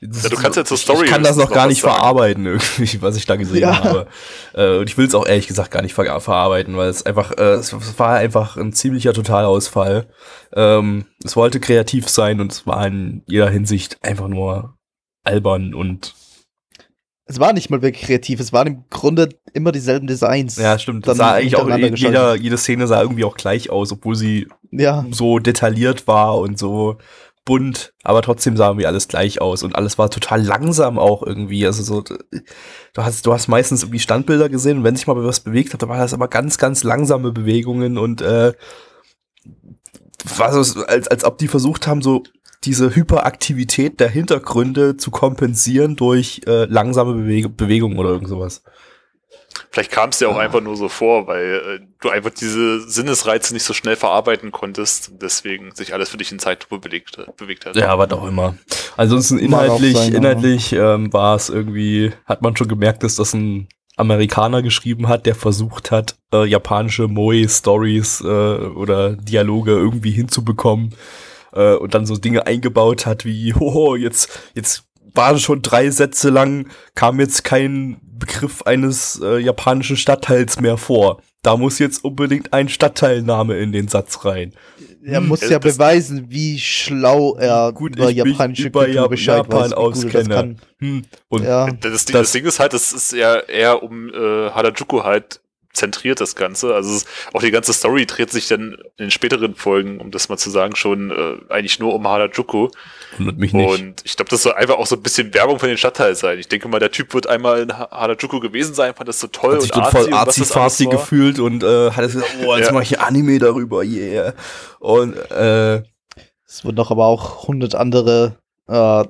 das, ja, du kannst ja zur Story. Ich kann das noch gar nicht sagen. verarbeiten, irgendwie, was ich da gesehen ja. habe. Äh, und ich will es auch ehrlich gesagt gar nicht ver verarbeiten, weil es einfach, äh, es war einfach ein ziemlicher Totalausfall. Ähm, es wollte kreativ sein und es war in jeder Hinsicht einfach nur albern und es war nicht mal wirklich kreativ, es waren im Grunde immer dieselben Designs. Ja, stimmt. Das sah eigentlich auch, jeder, jede Szene sah irgendwie auch gleich aus, obwohl sie ja. so detailliert war und so bunt, aber trotzdem sah irgendwie alles gleich aus und alles war total langsam auch irgendwie. Also so, du hast, du hast meistens irgendwie Standbilder gesehen und wenn sich mal was bewegt hat, dann war das aber ganz, ganz langsame Bewegungen und äh, war so, als, als ob die versucht haben, so diese Hyperaktivität der Hintergründe zu kompensieren durch äh, langsame Beweg Bewegung oder irgend sowas. Vielleicht kam es dir auch ja. einfach nur so vor, weil äh, du einfach diese Sinnesreize nicht so schnell verarbeiten konntest, deswegen sich alles für dich in Zeitlupe bewegt, bewegt hat. Ja, was auch immer. Ansonsten inhaltlich, sein, inhaltlich ähm, war es irgendwie, hat man schon gemerkt, dass das ein Amerikaner geschrieben hat, der versucht hat, äh, japanische Moe-Stories äh, oder Dialoge irgendwie hinzubekommen äh, und dann so Dinge eingebaut hat wie, hoho, jetzt, jetzt waren schon drei Sätze lang, kam jetzt kein Begriff eines äh, japanischen Stadtteils mehr vor. Da muss jetzt unbedingt ein Stadtteilname in den Satz rein. Er hm, muss ja beweisen, wie schlau er gut über japanische über Kultur Bescheid Japan weiß, auskenne. Hm. Und ja. das, Ding, das, Ding ist halt, das ist ja eher um äh, Harajuku halt zentriert, das Ganze. Also es, auch die ganze Story dreht sich dann in den späteren Folgen, um das mal zu sagen, schon äh, eigentlich nur um Harajuku. Wundert mich nicht. Und ich glaube, das soll einfach auch so ein bisschen Werbung für den Stadtteil sein. Ich denke mal, der Typ wird einmal in Harajuku gewesen sein, fand das so toll hat sich und voll arzi gefühlt und äh, hat es gesagt, oh, jetzt ja. mache ich Anime darüber, yeah. Und äh, es wird noch aber auch hundert andere äh,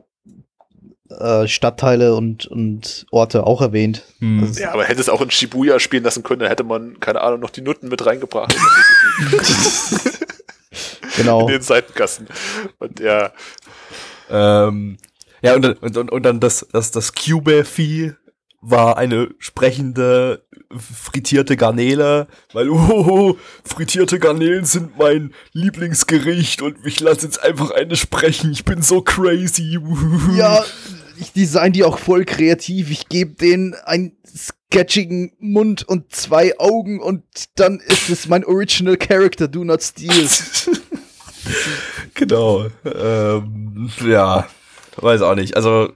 Stadtteile und, und Orte auch erwähnt. Hm. Also ja, aber hätte es auch in Shibuya spielen lassen können, dann hätte man, keine Ahnung, noch die Nutten mit reingebracht. genau. In den Seitenkasten. Und ja. Ähm, ja, und, und, und, und dann das, das, das Cube-Vieh war eine sprechende frittierte Garnele, weil uh, frittierte Garnelen sind mein Lieblingsgericht und ich lasse jetzt einfach eine sprechen. Ich bin so crazy. Ja, ich design die auch voll kreativ. Ich gebe denen einen sketchigen Mund und zwei Augen und dann ist es mein Original Character, Do Not Steal. genau. Ähm, ja, weiß auch nicht. Also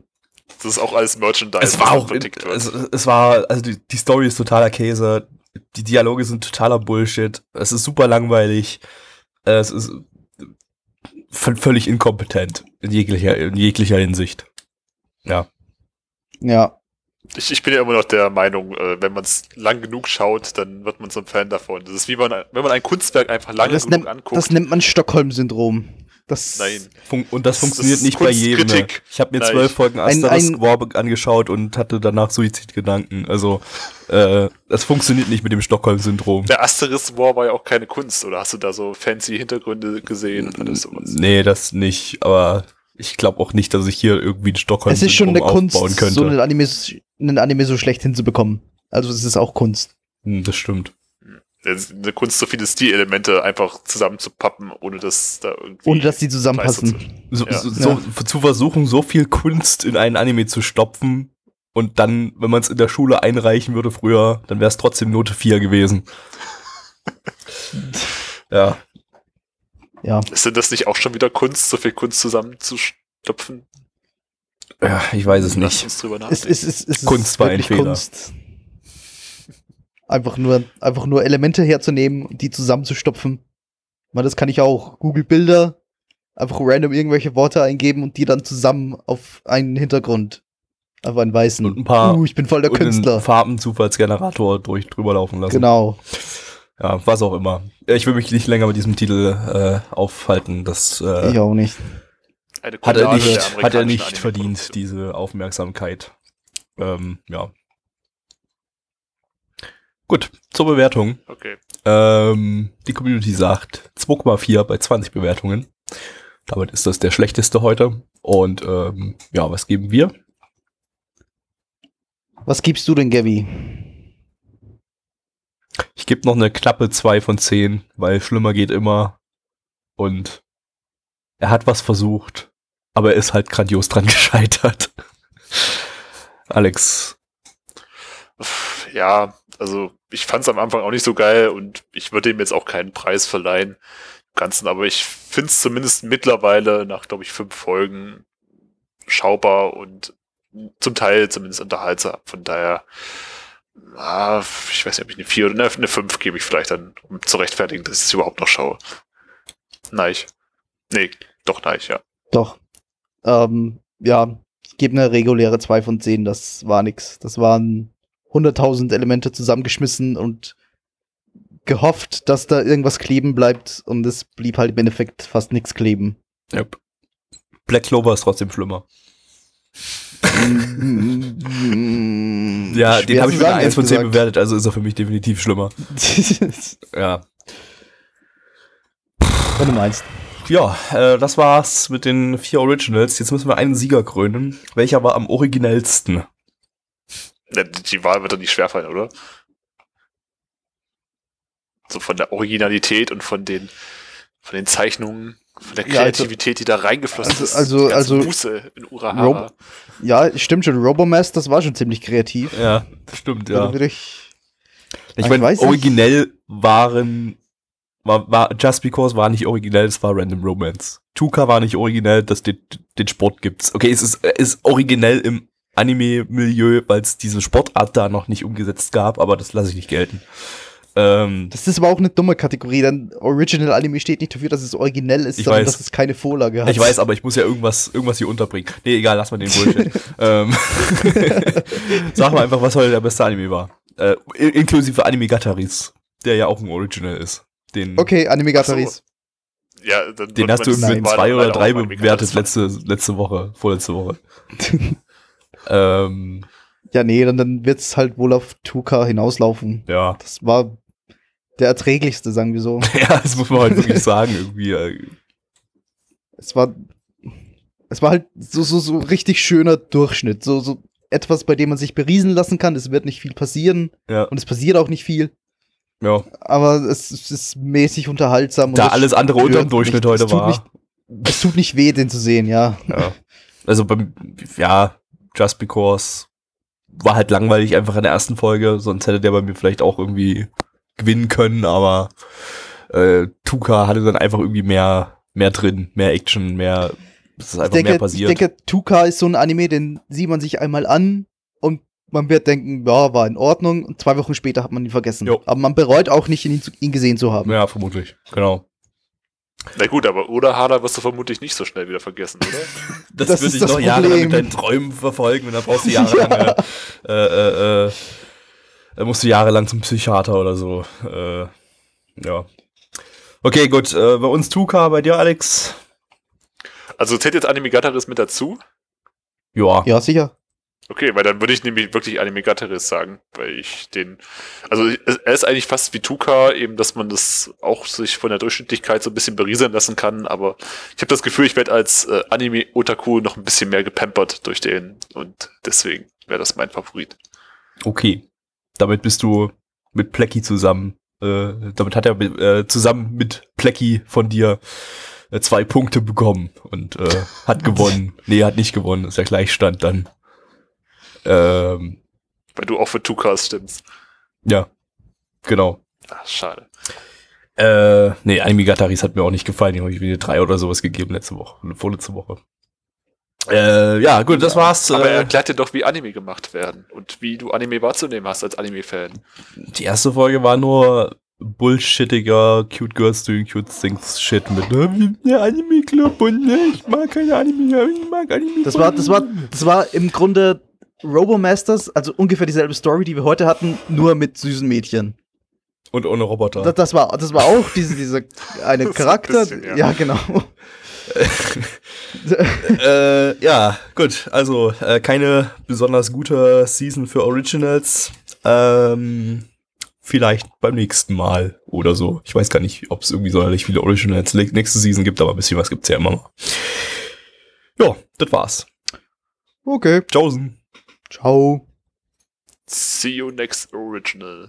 das ist auch alles Merchandise. Es war auch, es, es, war, also die, die Story ist totaler Käse. Die Dialoge sind totaler Bullshit. Es ist super langweilig. Es ist völlig inkompetent in jeglicher, in jeglicher Hinsicht. Ja. Ja. Ich, ich bin ja immer noch der Meinung, äh, wenn man es lang genug schaut, dann wird man so ein Fan davon. Das ist wie man, wenn man ein Kunstwerk einfach lange genug nennt, anguckt. Das nennt man Stockholm-Syndrom. Das Nein. und das, das funktioniert das nicht bei jedem. Ne? Ich habe mir Nein. zwölf Folgen Asterix War angeschaut und hatte danach Suizidgedanken. Also, äh, das funktioniert nicht mit dem Stockholm-Syndrom. Der Asterix War war ja auch keine Kunst, oder hast du da so fancy Hintergründe gesehen und alles sowas? Nee, das nicht, aber ich glaube auch nicht, dass ich hier irgendwie ein Stockholm Es ist schon eine Kunst, könnte. so ein Anime, einen Anime so schlecht hinzubekommen. Also, es ist auch Kunst. Hm, das stimmt eine Kunst, so viele Stilelemente einfach zusammenzupappen, ohne dass da irgendwie. Ohne dass die zusammenpassen. So, ja. so, so ja. zu versuchen, so viel Kunst in einen Anime zu stopfen und dann, wenn man es in der Schule einreichen würde früher, dann wäre es trotzdem Note 4 gewesen. ja. Ja. Ist denn das nicht auch schon wieder Kunst, so viel Kunst zusammenzustopfen? Ja, ich weiß es nicht. Es, es, es, es Kunst war ein Fehler. Kunst. Einfach nur, einfach nur Elemente herzunehmen und die zusammenzustopfen. Weil das kann ich auch. Google Bilder, einfach random irgendwelche Worte eingeben und die dann zusammen auf einen Hintergrund. Einfach einen weißen. Und ein paar. Uh, ich bin voll der Künstler. Farbenzufallsgenerator durch drüber laufen lassen. Genau. Ja, was auch immer. Ich will mich nicht länger mit diesem Titel äh, aufhalten. Das, äh, ich auch nicht. Hat er nicht, hat er nicht verdient, diese Aufmerksamkeit. Ähm, ja. Gut, zur Bewertung. Okay. Ähm, die Community sagt 2,4 bei 20 Bewertungen. Damit ist das der schlechteste heute. Und ähm, ja, was geben wir? Was gibst du denn, Gabby? Ich gebe noch eine knappe 2 von 10, weil schlimmer geht immer. Und er hat was versucht, aber er ist halt grandios dran gescheitert. Alex. Ja, also ich fand es am Anfang auch nicht so geil und ich würde ihm jetzt auch keinen Preis verleihen. Ganzen, aber ich finde es zumindest mittlerweile nach, glaube ich, fünf Folgen schaubar und zum Teil zumindest unterhaltsam. Von daher, ah, ich weiß nicht, ob ich eine vier oder eine fünf gebe ich vielleicht dann, um zu rechtfertigen, dass ich es überhaupt noch schaue. Nein. Nee, doch nein, ja. Doch. Ähm, ja, ich gebe eine reguläre zwei von zehn, das war nix. Das waren 100.000 Elemente zusammengeschmissen und gehofft, dass da irgendwas kleben bleibt und es blieb halt im Endeffekt fast nichts kleben. Yep. Black Clover ist trotzdem schlimmer. ja, den habe ich mit einer 1 von 10 gesagt. bewertet, also ist er für mich definitiv schlimmer. ja. Wenn du meinst. Ja, äh, das war's mit den vier Originals. Jetzt müssen wir einen Sieger krönen. Welcher war am originellsten? Die Wahl wird doch nicht schwerfallen, oder? So von der Originalität und von den, von den Zeichnungen, von der Kreativität, die da reingeflossen also, ist. Also, also, Muße in Urahara. ja, stimmt schon. Robomass, das war schon ziemlich kreativ. Ja, stimmt, ja. Ich, ich meine, originell waren war, war Just Because war nicht originell, es war Random Romance. Tuka war nicht originell, dass den, den Sport gibt's. Okay, es ist, ist originell im Anime-Milieu, weil es diese Sportart da noch nicht umgesetzt gab, aber das lasse ich nicht gelten. Ähm, das ist aber auch eine dumme Kategorie, denn Original Anime steht nicht dafür, dass es originell ist, sondern weiß. dass es keine Vorlage hat. Ich weiß, aber ich muss ja irgendwas, irgendwas hier unterbringen. Nee, egal, lass mal den Bullshit. ähm, Sag mal einfach, was heute der beste Anime war. Äh, inklusive Anime Gataris, der ja auch ein Original ist. Den okay, Anime Gataris. So. Ja, den hast du mit zwei oder drei bewertet letzte, letzte Woche, vorletzte Woche. Ähm, ja, nee, dann, dann wird es halt wohl auf 2K hinauslaufen. Ja. Das war der erträglichste, sagen wir so. ja, das muss man halt wirklich sagen, irgendwie. Äh. Es war, es war halt so, so, so richtig schöner Durchschnitt. So, so etwas, bei dem man sich beriesen lassen kann. Es wird nicht viel passieren. Ja. Und es passiert auch nicht viel. Ja. Aber es, es ist mäßig unterhaltsam. Da alles andere unter dem Durchschnitt heute war. Nicht, es tut nicht weh, den zu sehen, ja. ja. Also beim, ja, Just Because war halt langweilig einfach in der ersten Folge, sonst hätte der bei mir vielleicht auch irgendwie gewinnen können, aber äh, Tuka hatte dann einfach irgendwie mehr, mehr drin, mehr Action, mehr, es ist einfach denke, mehr passiert. Ich denke, Tuka ist so ein Anime, den sieht man sich einmal an und man wird denken, ja, war in Ordnung und zwei Wochen später hat man ihn vergessen. Jo. Aber man bereut auch nicht, ihn, ihn gesehen zu haben. Ja, vermutlich, genau. Na gut, aber oder Hader wirst du vermutlich nicht so schnell wieder vergessen, oder? das, das würde ich noch jahrelang mit deinen Träumen verfolgen und dann brauchst du jahrelang, ja. äh, äh, äh, äh, musst du jahrelang zum Psychiater oder so. Äh, ja. Okay, gut. Äh, bei uns Tuka, bei dir, Alex? Also zählt jetzt Anime Gatteris mit dazu? Ja. Ja, sicher. Okay, weil dann würde ich nämlich wirklich Anime Gatteris sagen, weil ich den, also er ist eigentlich fast wie Tuka, eben, dass man das auch sich von der Durchschnittlichkeit so ein bisschen berieseln lassen kann, aber ich habe das Gefühl, ich werde als äh, Anime-Otaku noch ein bisschen mehr gepampert durch den und deswegen wäre das mein Favorit. Okay, damit bist du mit Plecky zusammen, äh, damit hat er äh, zusammen mit Plecky von dir äh, zwei Punkte bekommen und äh, hat gewonnen. nee, hat nicht gewonnen, ist ja Gleichstand dann. Ähm, Weil du auch für Tukas stimmst. Ja, genau. Ach, schade. Äh, nee, Anime Gataris hat mir auch nicht gefallen. Die habe ich wieder drei oder sowas gegeben letzte Woche, vorletzte Woche. Äh, ja, gut, das war's. Aber äh, erklärt dir doch, wie Anime gemacht werden und wie du Anime wahrzunehmen hast als Anime-Fan. Die erste Folge war nur bullshittiger Cute Girls doing cute things Shit mit ne, der Anime Club und ne, ich mag keine Anime, ich mag Anime. Das war, das war, das war im Grunde Robomasters, also ungefähr dieselbe Story, die wir heute hatten, nur mit süßen Mädchen. Und ohne Roboter. Das, das war, das war auch diese, diese eine Charakter. Ein bisschen, ja. ja. genau. äh, ja, gut. Also äh, keine besonders gute Season für Originals. Ähm, vielleicht beim nächsten Mal oder so. Ich weiß gar nicht, ob es irgendwie sonderlich viele Originals nächste Season gibt, aber ein bisschen was gibt's ja immer mal. Ja, das war's. Okay. Tschaußen. Ciao. See you next original.